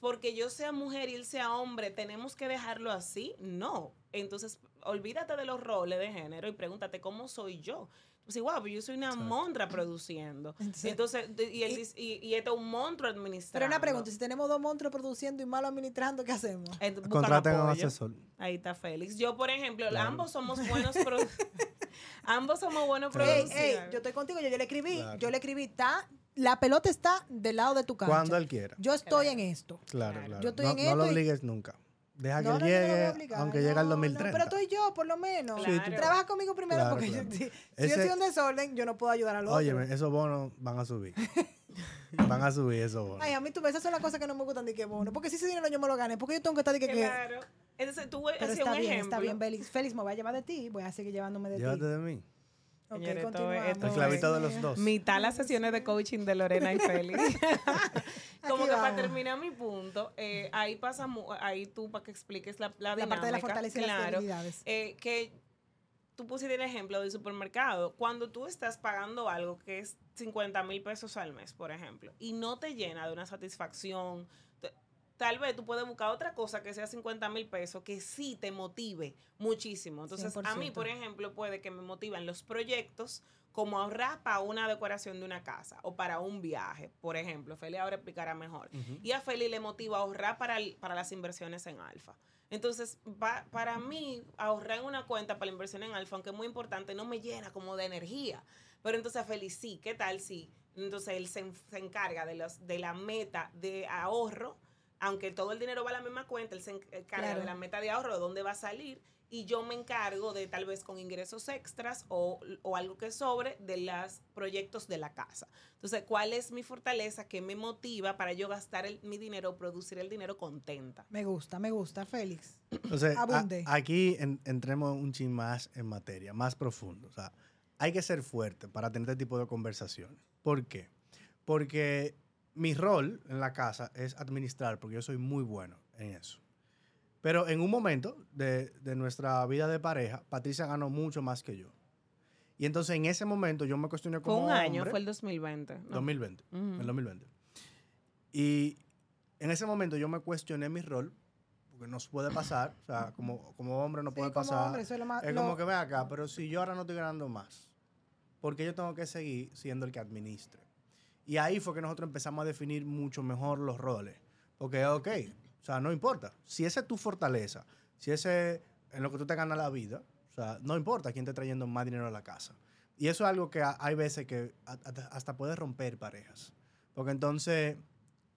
Porque yo sea mujer y él sea hombre, ¿tenemos que dejarlo así? No. Entonces, olvídate de los roles de género y pregúntate cómo soy yo. Pues igual, pues yo soy una
Exacto.
montra produciendo.
Entonces-
y, él
y-
dice- y, y este es un monstruo administrando.
Pero una pregunta, si tenemos dos monstruos produciendo y malo administrando, ¿qué hacemos?
Contraten a un asesor.
Ahí está Félix. Yo, por ejemplo,
Claro.
ambos somos buenos ambos somos buenos
Claro.
Ey,
produciendo.
ey, yo estoy contigo, yo, yo le escribí,
Claro.
yo le escribí, está, la pelota está del lado de tu cancha.
Cuando él quiera.
Yo estoy
Claro.
en esto.
Claro,
Claro.
Yo estoy
no,
en
no
esto
lo
y-
obligues nunca. Deja que
No,
él
no, a
llegue,
obligar,
aunque
no,
llegue al
no,
2030.
pero estoy yo, por lo menos.
Sí, tú-
Trabaja conmigo primero
Claro,
porque
claro.
yo- si, yo soy un desorden, yo no puedo ayudar al otro.
Óyeme, esos bonos van a subir. van a subir esos bonos.
Ay, a mí tú ves, esas son las cosas que no me gustan de que bono. Porque si ese dinero yo me lo gané, porque yo tengo que estar de que. que-
Claro. Entonces, tú
Pero
hacías
está
un
bien,
ejemplo.
está bien, Félix. Félix, me voy a llevar de ti, voy a seguir llevándome de
Llévate
ti.
de mí.
Ok,
Señores, esto
de los dos.
Mitad las sesiones de coaching de Lorena y Félix. Como
Aquí
que para terminar mi punto, eh, ahí pasa, ahí tú para que expliques la, la,
La parte de la fortaleza y las
claro, eh, que tú pusiste el ejemplo del supermercado. Cuando tú estás pagando algo que es 50 mil pesos al mes, por ejemplo, y no te llena de una satisfacción, tal vez tú puedes buscar otra cosa que sea 50 mil pesos que sí te motive muchísimo. Entonces, a mí,
100%.
por ejemplo, puede que me motivan los proyectos como ahorrar para una decoración de una casa o para un viaje, por ejemplo. Feli ahora explicará mejor.
Ujú.
Y a Feli le motiva ahorrar para, el- para las inversiones en alfa. Entonces, pa- para mí, ahorrar en una cuenta para la inversión en alfa, aunque es muy importante, no me llena como de energía. Pero entonces a Feli sí, ¿qué tal si? Entonces él se, se encarga de, los, de la meta de ahorro, aunque todo el dinero va a la misma cuenta, él se encarga
Claro.
de la meta de ahorro, de dónde va a salir, y yo me encargo de tal vez con ingresos extras o, o algo que sobre de los proyectos de la casa. Entonces, ¿cuál es mi fortaleza que me motiva para yo gastar el- mi dinero, producir el dinero contenta?
Me gusta, me gusta, Félix.
Entonces, a-
Abunde.
aquí en- entremos un chin más en materia, más profundo. O sea, hay que ser fuerte para tener este tipo de conversaciones. ¿Por qué? Porque mi rol en la casa es administrar, porque yo soy muy bueno en eso. Pero en un momento de, de nuestra vida de pareja, Patricia ganó mucho más que yo. Y entonces en ese momento yo me cuestioné
Fue
como
un año,
hombre-
fue el 2020. ¿no?
2020.
Ujú.
El 2020. Y en ese momento yo me cuestioné mi rol, porque nos puede pasar, o sea, como, como hombre no
Sí,
puede
como
pasar.
hombre, eso es lo más-
es
lo-
como que ven acá, pero si yo ahora no estoy ganando más, porque yo tengo que seguir siendo el que administre. Y ahí fue que nosotros empezamos a definir mucho mejor los roles. Porque, ok, o sea, no importa. Si esa es tu fortaleza, si ese en lo que tú te ganas la vida, o sea, no importa quién te está trayendo más dinero a la casa. Y eso es algo que ha- hay veces que hasta puede romper parejas. Porque entonces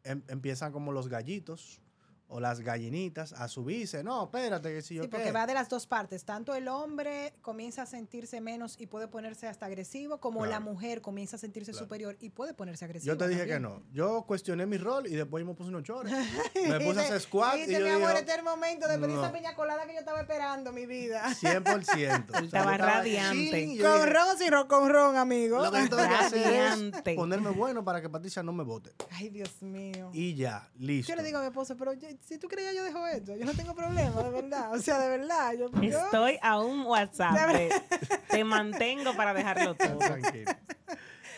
em- empiezan como los gallitos o las gallinitas a subirse. No, espérate, que si yo
Sí,
qué.
porque va de las dos partes. Tanto el hombre comienza a sentirse menos y puede ponerse hasta agresivo, como la mujer comienza a sentirse
Claro.
superior y puede ponerse agresivo.
Yo te dije que no. Yo cuestioné mi rol y después yo me puse unos chores. me puse a hacer squat y
Dice,
yo
mi amor, este es el momento de pedir
no.
esa piña colada que yo estaba esperando, mi vida.
100%.
Él estaba radiante.
y yo
Con
dije,
ron sin ron, con ron, amigo.
Lo que tengo que hacer
Radiante.
es ponerme bueno para que Patricia no me vote.
Ay, Dios mío.
Y ya, listo.
Yo le digo a mi esposo, pero yo- si tú creías, yo dejo esto. Yo no tengo problema, de verdad. O sea, de verdad. Yo, yo-
Estoy a un WhatsApp. de- te mantengo para dejarlo todo.
Tranquilo.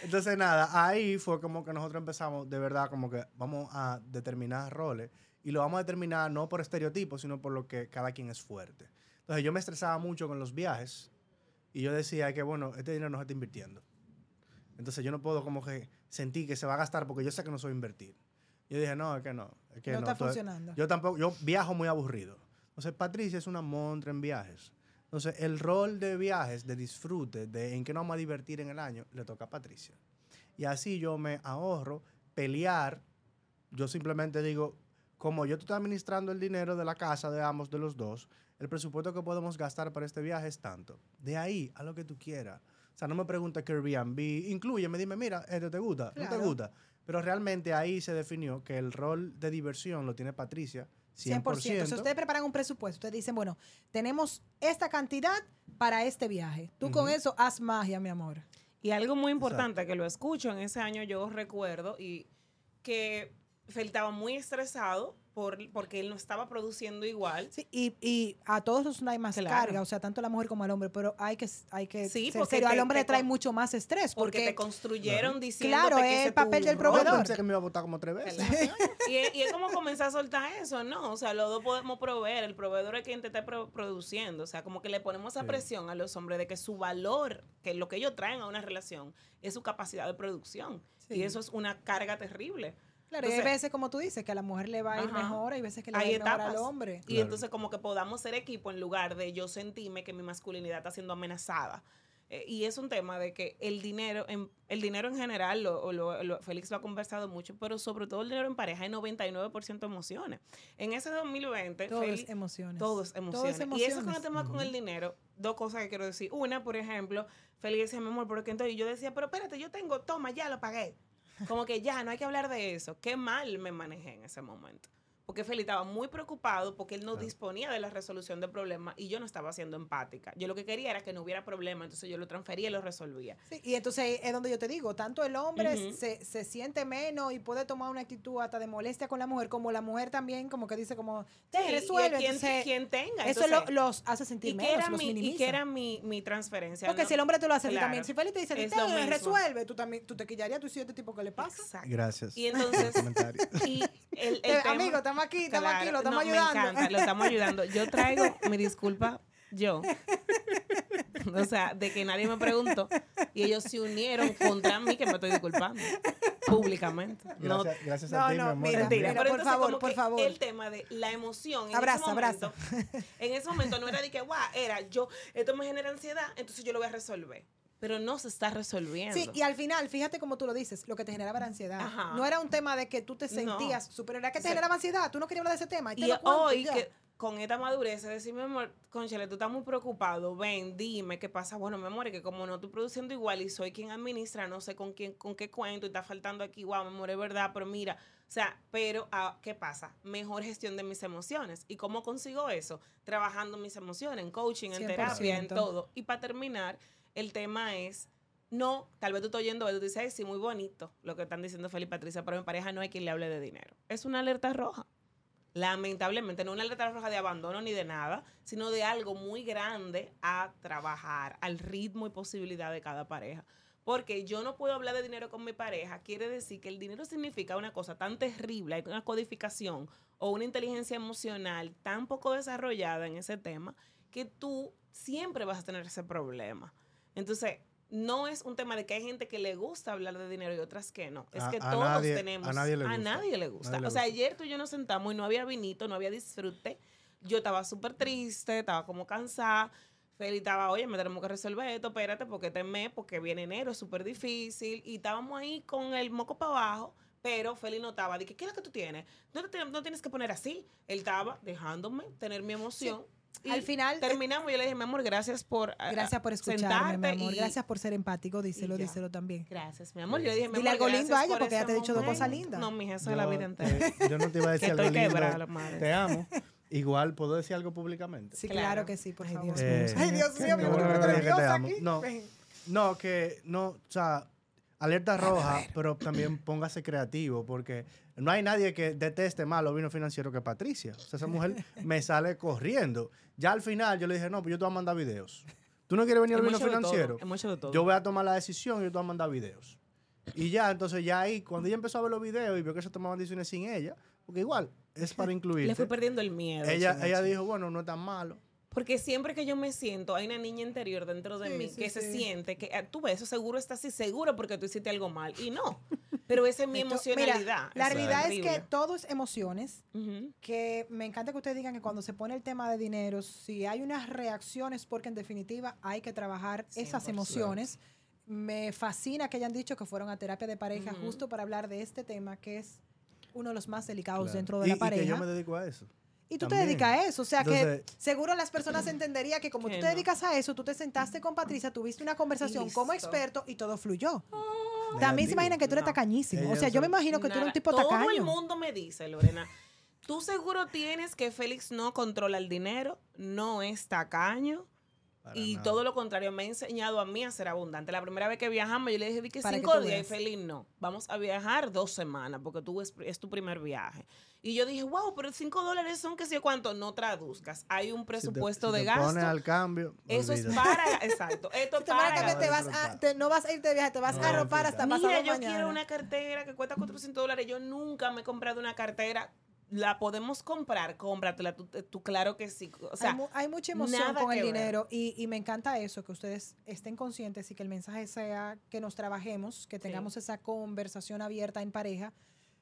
Entonces, nada, ahí fue como que nosotros empezamos, de verdad, como que vamos a determinar roles y lo vamos a determinar no por estereotipos, sino por lo que cada quien es fuerte. Entonces, yo me estresaba mucho con los viajes y yo decía que, bueno, este dinero no se está invirtiendo. Entonces, yo no puedo como que sentir que se va a gastar porque yo sé que no soy invertir. Yo dije, no, es que no. Es que
No está funcionando.
Yo tampoco, yo viajo muy aburrido. Entonces, Patricia es una montra en viajes. Entonces, el rol de viajes, de disfrute, de en qué nos vamos a divertir en el año, le toca a Patricia. Y así yo me ahorro pelear. Yo simplemente digo, como yo estoy administrando el dinero de la casa de ambos, de los dos, el presupuesto que podemos gastar para este viaje es tanto. De ahí a lo que tú quieras. O sea, no me preguntes qué Airbnb, incluye, me dime, mira, ¿esto te gusta? ¿No te gusta? Pero realmente ahí se definió que el rol de diversión lo tiene Patricia 100%.
100%. Si ustedes preparan un presupuesto, ustedes dicen, bueno, tenemos esta cantidad para este viaje. Tú con eso haz magia, mi amor.
Y algo muy importante que lo escucho en ese año, yo recuerdo, y que Fel estaba muy estresado por, porque él no estaba produciendo igual.
Sí, y, y a todos nos hay más
Claro.
carga, o sea, tanto la mujer como al hombre, pero hay que, hay que
Sí,
ser
porque
serio. Al hombre le trae
con-
mucho más estrés
Porque,
porque,
te construyeron
Claro.
diciendo
Claro, es el papel del
Yo
proveedor.
pensé que me iba a votar como tres veces.
y, es- y es como comenzar a soltar eso, ¿no? O sea, los dos podemos proveer, el proveedor es quien te está pro- produciendo, o sea, como que le ponemos esa
Sí.
presión a los hombres de que su valor, que lo que ellos traen a una relación, es su capacidad de producción.
Sí.
Y eso es una carga terrible.
Claro, y hay veces, como tú dices, que a la mujer le va a ir
Ajá.
mejor, hay veces que le va a
Hay
ir mejor al
etapas.
hombre.
Y
Claro.
entonces como que podamos ser equipo en lugar de yo sentirme que mi masculinidad está siendo amenazada. Eh, y es un tema de que el dinero, en, el dinero en general, lo, o lo- lo- Félix lo ha conversado mucho, pero sobre todo el dinero en pareja es 99% emociones. En ese 2020,
Todo es
Félix-
emociones.
todo es emociones.
Todo es
Y eso con el tema con el dinero, dos cosas que quiero decir. Una, por ejemplo, Félix decía, mi amor, porque entonces yo decía, pero espérate, yo tengo, toma, ya lo pagué. Como que ya, no hay que hablar de eso. Qué mal me manejé en ese momento. Porque Félix estaba muy preocupado porque él no
Claro.
disponía de la resolución del problema y yo no estaba siendo empática. Yo lo que quería era que no hubiera problema, entonces yo lo transfería y lo resolvía.
Sí, y entonces es donde yo te digo, tanto el hombre se, se siente menos y puede tomar una actitud hasta de molestia con la mujer, como la mujer también, como que dice como, te
Sí, y
resuelve.
quien,
entonces,
quien tenga.
eso
Entonces,
lo- los hace sentir
y
menos,
era,
los
mi, y
minimiza.
que era mi, mi transferencia.
Porque
¿no?
si el hombre te lo hace
Claro.
también, si Félix te dice,
Es
"Te resuelve, tú también, tú te quillarías, tú hiciste este tipo que le pasa.
Exacto.
Gracias.
Y entonces, y el, el tema-
amigo, estamos aquí, estamos aquí, lo estamos
no,
ayudando.
Me encanta, lo estamos ayudando. Yo traigo mi disculpa, yo. O sea, de que nadie me preguntó y ellos se unieron contra mí que me estoy disculpando públicamente. No,
Gracias, gracias
no,
a ti,
no,
mi amor.
mira,
mentira.
mira,
pero
por
entonces
favor,
como
por
que
favor.
el tema de la emoción en
Abraza,
ese
abraza.
momento, en ese momento no era de que, guau, era yo, esto me genera ansiedad, entonces yo lo voy a resolver. Pero no se está resolviendo.
Sí, y al final, fíjate como tú lo dices, lo que te generaba era ansiedad.
Ajá.
No era un tema de que tú te
No.
sentías superior, era que te generaba ansiedad, tú no querías hablar de ese tema. Y, cuento
hoy,
ya.
que con esta madurez, decir, mi amor, conchale, tú estás muy preocupado, ven, dime qué pasa. Bueno, mi amor, es que como no estoy produciendo igual y soy quien administra, no sé con quién, con qué cuento y está faltando aquí, wow, mi amor, es verdad, pero mira, o sea, pero ah, ¿qué pasa? Mejor gestión de mis emociones. ¿Y cómo consigo eso? Trabajando mis emociones, en coaching, en terapia, en
100%.
todo. Y para terminar, el tema es no, tal vez tú estás oyendo, tú dices, "Ay, sí, muy bonito lo que están diciendo Felipe y Patricia, pero mi pareja no hay quien le hable de dinero. Es una alerta roja. Lamentablemente, no una alerta roja de abandono ni de nada, sino de algo muy grande a trabajar, al ritmo y posibilidad de cada pareja. Porque yo no puedo hablar de dinero con mi pareja, quiere decir que el dinero significa una cosa tan terrible, hay una codificación o una inteligencia emocional tan poco desarrollada en ese tema, que tú siempre vas a tener ese problema. Entonces, no es un tema de que hay gente que le gusta hablar de dinero y otras que no. Es
A-
que
a
todos
nadie-
tenemos.
a nadie le gusta.
nadie le gusta.
Nadie
o sea,
gusta.
ayer tú y yo nos sentamos y no había vinito, no había disfrute. Yo estaba súper triste, estaba como cansada. Feli estaba, oye, me tenemos que resolver esto, espérate, porque este mes, porque viene enero, es súper difícil. Y estábamos ahí con el moco para abajo, pero Feli notaba, dije, ¿qué es lo que tú tienes? No, te, no tienes que poner así. Él estaba dejándome tener mi emoción. Y
Al final, eh,
terminamos, yo le dije, mi amor, gracias por ah,
Gracias por escucharme,
sentarte
mi amor.
y-
Gracias por ser empático. Díselo, díselo también.
Gracias, mi amor. Yo le dije, mi
Dile
amor,
algo lindo a ella,
por
porque ella te ha dicho dos cosas lindas.
No, mija, eso es la vida entera.
yo no te iba a decir algo lindo. Te amo. Igual, ¿puedo decir algo públicamente?
Sí,
Claro.
claro, que sí, por
Ay,
favor.
Dios
Eh,
Ay, Dios mío, mi amor.
No. No, que no, o sea, alerta roja, pero también póngase creativo, porque no hay nadie que deteste más los vinos financieros que Patricia. O sea, esa mujer me sale corriendo. Ya al final yo le dije, no, pues yo te voy a mandar videos. ¿Tú no quieres venir al vino
hecho de todo,
financiero?
hemos hecho de todo.
Yo voy a tomar la decisión y yo te voy a mandar videos. Y ya, entonces ya ahí, cuando ella empezó a ver los videos y vio que se tomaban decisiones sin ella, porque igual, es para incluir.
Le fui perdiendo el miedo.
Ella, ella dijo, bueno, no es tan malo.
Porque siempre que yo me siento, hay una niña interior dentro de
Sí,
mí
sí,
que se siente que ah, tú ves, eso seguro está así, seguro porque tú hiciste algo mal. Y no. Pero esa es mi
Entonces, mira,
emocionalidad.
la realidad es que todo es emociones. Que me encanta que ustedes digan que cuando se pone el tema de dinero, si hay unas reacciones, porque en definitiva hay que trabajar esas
100%.
emociones. Me fascina que hayan dicho que fueron a terapia de pareja justo para hablar de este tema que es uno de los más delicados
Claro.
dentro de
Y-
la
y
pareja.
que yo me dedico a eso.
Y tú
También.
te dedicas a eso. O sea
Entonces-
que seguro las personas entenderían que como
Que
tú te
no.
dedicas a eso, tú te sentaste con Patricia, tuviste una conversación como
listo.
experto y todo fluyó. También
Negativo.
se imaginan que tú eres
No.
tacañísimo. O
Ellos
sea, yo me imagino que tú eres un
Nada.
tipo
Todo
tacaño.
el mundo me dice, Lorena, tú seguro tienes que Félix no controla el dinero, no es tacaño.
Para
Y
nada.
todo lo contrario, me ha enseñado a mí a ser abundante. La primera vez que viajamos, yo le dije, di que
Para que
cinco
tú
días, y. Félix, no. Vamos a viajar dos semanas, porque tú es, es tu primer viaje. Y yo dije, wow, pero cinco dólares son que sé cuánto. No traduzcas. Hay un
Si te-
presupuesto
si
de
te
gasto.
pones al cambio.
Eso es para, exacto. Esto es
Te
para
cambiar, te vas a,
disfrutar.
te- no vas a ir de viaje, te vas
No,
a arropar
disfrutar.
hasta
Mira,
pasado
yo
mañana.
quiero una cartera que cuesta 400 dólares. Yo nunca me he comprado una cartera. La podemos comprar, cómpratela. Tú, tú claro que sí. O sea,
hay, mu- hay mucha emoción con el
ver.
dinero y, y me encanta eso, que ustedes estén conscientes y que el mensaje sea que nos trabajemos, que tengamos esa conversación abierta en pareja,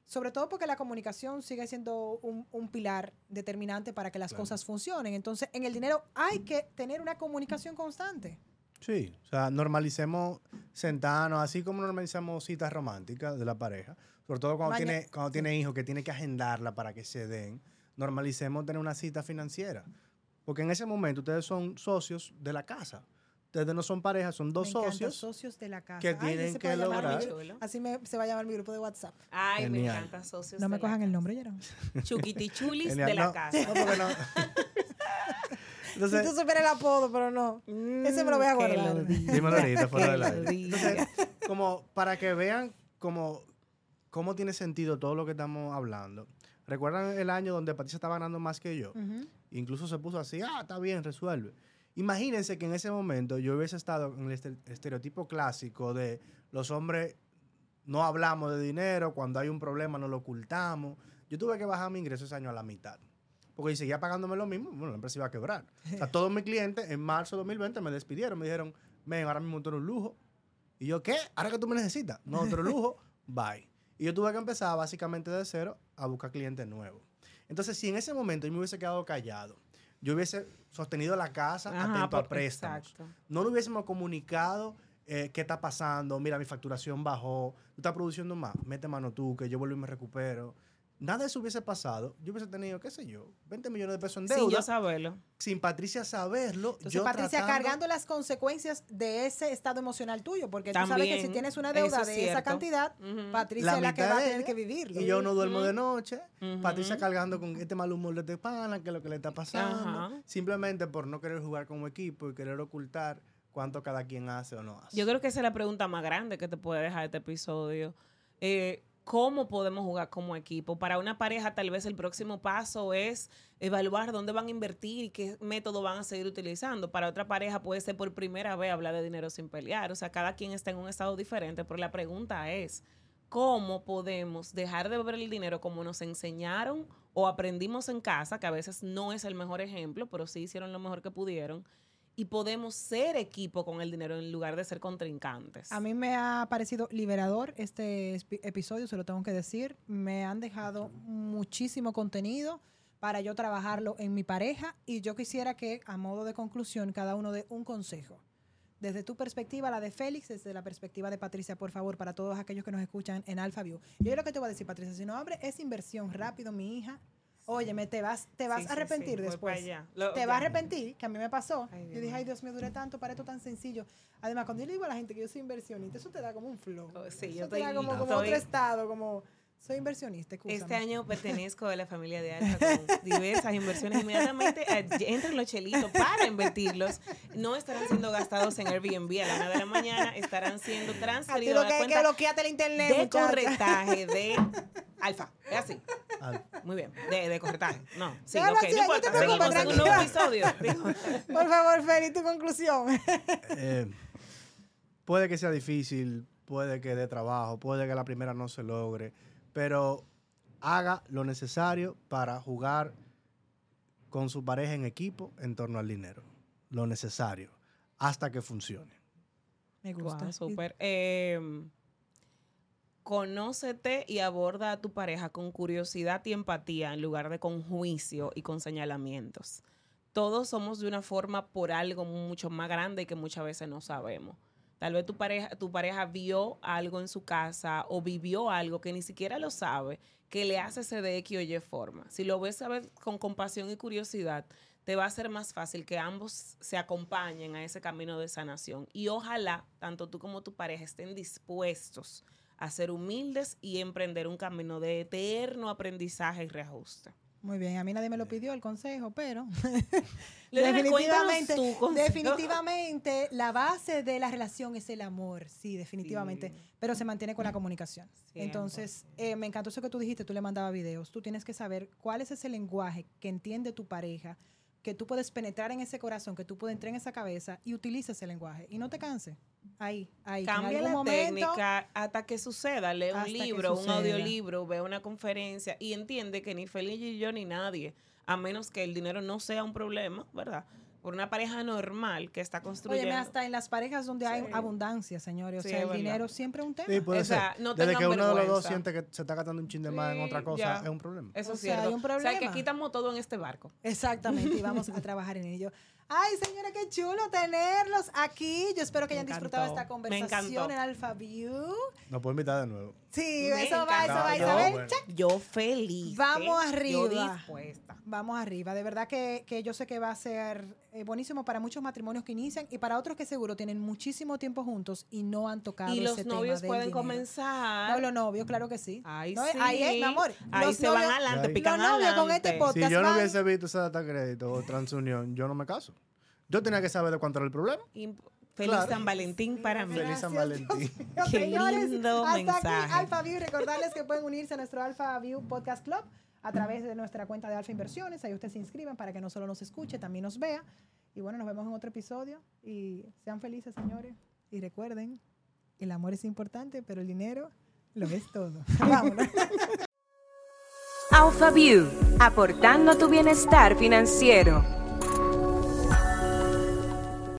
sobre todo porque la comunicación sigue siendo un, un pilar determinante para que las
Claro.
cosas funcionen. Entonces, en el dinero hay que tener una comunicación constante.
Sí, o sea, normalicemos sentarnos, así como normalizamos citas románticas de la pareja, sobre todo cuando
Maña-
tiene, cuando tiene hijos que tiene que agendarla para que se den, normalicemos tener una cita financiera. Porque en ese momento ustedes son socios de la casa. Ustedes no son pareja, son dos socios.
socios de la casa.
que
Ay,
tienen
ese
que lograr-.
Así me, se va a llamar mi grupo de WhatsApp.
ay, me encanta socios.
No me cojan el nombre, Jerome.
Chuquitichulis
Genial.
de la
No,
casa.
no, porque no.
Si tú supieras el apodo, pero no. Ese me lo voy a
Mm,
guardar.
dímelo ahorita, fuera del aire. Entonces, como para que vean como cómo tiene sentido todo lo que estamos hablando. ¿Recuerdan el año donde Patricia estaba ganando más que yo? Incluso se puso así, ah, está bien, resuelve. Imagínense que en ese momento yo hubiese estado en el este- estereotipo clásico de los hombres no hablamos de dinero, cuando hay un problema no lo ocultamos. Yo tuve que bajar mi ingreso ese año a la mitad. Porque si seguía pagándome lo mismo, bueno, la empresa iba a quebrar. O sea, todos mis clientes en marzo de 2020 me despidieron, me dijeron, ven, ahora mismo tú eres un lujo. Y yo, ¿qué? ¿Ahora que tú me necesitas? No, otro lujo, bye. Y yo tuve que empezar básicamente de cero a buscar clientes nuevos. Entonces, si en ese momento yo me hubiese quedado callado, yo hubiese sostenido la casa
Ajá,
atento a préstamos.
exacto.
No le hubiésemos comunicado eh, qué está pasando, mira, mi facturación bajó, tú estás produciendo más, mete mano tú, que yo vuelvo y me recupero. Nada de eso hubiese pasado. Yo hubiese tenido, qué sé yo, 20 millones de pesos en
Sin
deuda,
yo saberlo.
sin Patricia saberlo.
Entonces,
yo
Patricia,
tratando-
cargando las consecuencias de ese estado emocional tuyo, porque tú sabes que si
También,
tienes una deuda
es
de esa cantidad. Patricia es la que va a tener que vivirlo.
Y yo no duermo de noche. Patricia cargando con este mal humor de este pana, que es lo que le está pasando. Simplemente por no querer jugar como equipo y querer ocultar cuánto cada quien hace o no hace.
Yo creo que esa es la pregunta más grande que te puede dejar este episodio. Eh, ¿Cómo podemos jugar como equipo? Para una pareja tal vez el próximo paso es evaluar dónde van a invertir y qué método van a seguir utilizando. Para otra pareja puede ser por primera vez hablar de dinero sin pelear. O sea, cada quien está en un estado diferente, pero la pregunta es, ¿cómo podemos dejar de ver el dinero como nos enseñaron o aprendimos en casa, que a veces no es el mejor ejemplo, pero sí hicieron lo mejor que pudieron? Y podemos ser equipo con el dinero en lugar de ser contrincantes.
A mí me ha parecido liberador este episodio, se lo tengo que decir. Me han dejado muchísimo contenido para yo trabajarlo en mi pareja y yo quisiera que, a modo de conclusión, cada uno dé un consejo. Desde tu perspectiva, la de Félix, desde la perspectiva de Patricia, por favor, para todos aquellos que nos escuchan en AlphaView. Yo lo que te voy a decir, Patricia, si no, hombre, es inversión rápido, mi hija. Óyeme, te vas, te vas
Sí,
a arrepentir
sí,
después.
Lo-
te vas a arrepentir, que a mí me pasó.
Ay,
yo dije, ay, Dios mío, duré tanto para esto tan sencillo. Además, cuando yo le digo a la gente que yo soy inversionista, eso te da como un flow.
Oh, sí,
eso
yo
te da
estoy-
como, como
estoy-
otro estado, como soy inversionista.
Este año pertenezco a la familia de Alfa con diversas inversiones. Inmediatamente eh, entren los chelitos para invertirlos. No estarán siendo gastados en Airbnb a la una de la mañana, estarán siendo
A ti
transferidos
lo
a
que
la
hay que
cuenta
bloqueate el internet,
de
muchacha.
corretaje de Alfa. Es así.
Al-
Muy bien. De, de corretaje. No. Sí,
Déjalo
ok.
así,
No
no te
importa.
preocupes,
Seguimos en un nuevo episodio. Digo,
Por favor, Feli, tu conclusión.
eh, puede que sea difícil, puede que dé trabajo, puede que la primera no se logre, pero haga lo necesario para jugar con su pareja en equipo en torno al dinero. Lo necesario, hasta que funcione.
Me gusta.
Guau, súper. Eh, Conócete y aborda a tu pareja con curiosidad y empatía en lugar de con juicio y con señalamientos. Todos somos de una forma por algo mucho más grande que muchas veces no sabemos. Tal vez tu pareja, tu pareja vio algo en su casa o vivió algo que ni siquiera lo sabe, que le hace ese de X o Y forma. Si lo ves a ver con compasión y curiosidad, te va a ser más fácil que ambos se acompañen a ese camino de sanación. Y ojalá, tanto tú como tu pareja estén dispuestos a ser humildes y emprender un camino de eterno aprendizaje y reajuste.
Muy bien, a mí nadie me lo pidió el consejo, pero definitivamente,
consejo.
definitivamente la base de la relación es el amor, sí, definitivamente,
Sí.
pero se mantiene con la comunicación.
Siempre.
Entonces, eh, me encantó eso que tú dijiste, tú le mandabas videos, tú tienes que saber cuál es ese lenguaje que entiende tu pareja, que tú puedes penetrar en ese corazón, que tú puedes entrar en esa cabeza y utiliza ese lenguaje y no te canses. Ahí, ahí.
Cambia la
momento-
técnica hasta que suceda. Lee un libro, un audiolibro, ve una conferencia y entiende que ni Feliz y yo ni nadie, a menos que el dinero no sea un problema, ¿verdad? Por una pareja normal que está construyendo.
Oye, hasta en las parejas donde hay
Sí.
abundancia, señores. O
Sí,
sea,
es
el
verdad.
dinero siempre es un tema.
Sí, puede
O sea,
ser.
no
Desde que uno de los dos siente que se está gastando un chin de más en otra cosa,
ya.
es un problema.
Eso
O
es
sea,
cierto.
hay un
O sea, que
problema.
estamos todos en este barco.
Exactamente, y vamos a trabajar en ello. Ay, señora, qué chulo tenerlos aquí. Yo espero que
Me
hayan disfrutado
encantó,
esta
me
conversación en Alpha View.
Nos puede invitar de nuevo.
Sí,
Me
eso va, eso va,
Yo,
Isabel.
bueno.
Yo feliz.
Vamos
¿eh?
arriba.
Yo dispuesta.
Vamos arriba. De verdad que, que yo sé que va a ser eh, buenísimo para muchos matrimonios que inician y para otros que seguro tienen muchísimo tiempo juntos y no han tocado
Y los
ese
novios
del
pueden
dinero.
comenzar.
No, los novios, claro que sí.
Ahí
No,
sí.
Ahí es, mi amor.
Ahí
Los
se van
novios-
adelante, pican
Los novios con este
adelante.
podcast.
Si yo no
van-
hubiese visto esa data crédito o transunión, yo no me caso. Yo tenía que saber de cuánto era el problema.
Y Feliz
Claro.
San Valentín para mí.
Feliz San Valentín.
Qué
señores,
lindo
hasta
mensaje.
aquí Alpha View. Recordarles que pueden unirse a nuestro Alpha View Podcast Club a través de nuestra cuenta de Alfa Inversiones. Ahí ustedes se inscriban para que no solo nos escuche, también nos vea. Y bueno, nos vemos en otro episodio. Y sean felices, señores. Y recuerden, el amor es importante, pero el dinero lo es todo. Vámonos.
Alpha View, aportando tu bienestar financiero.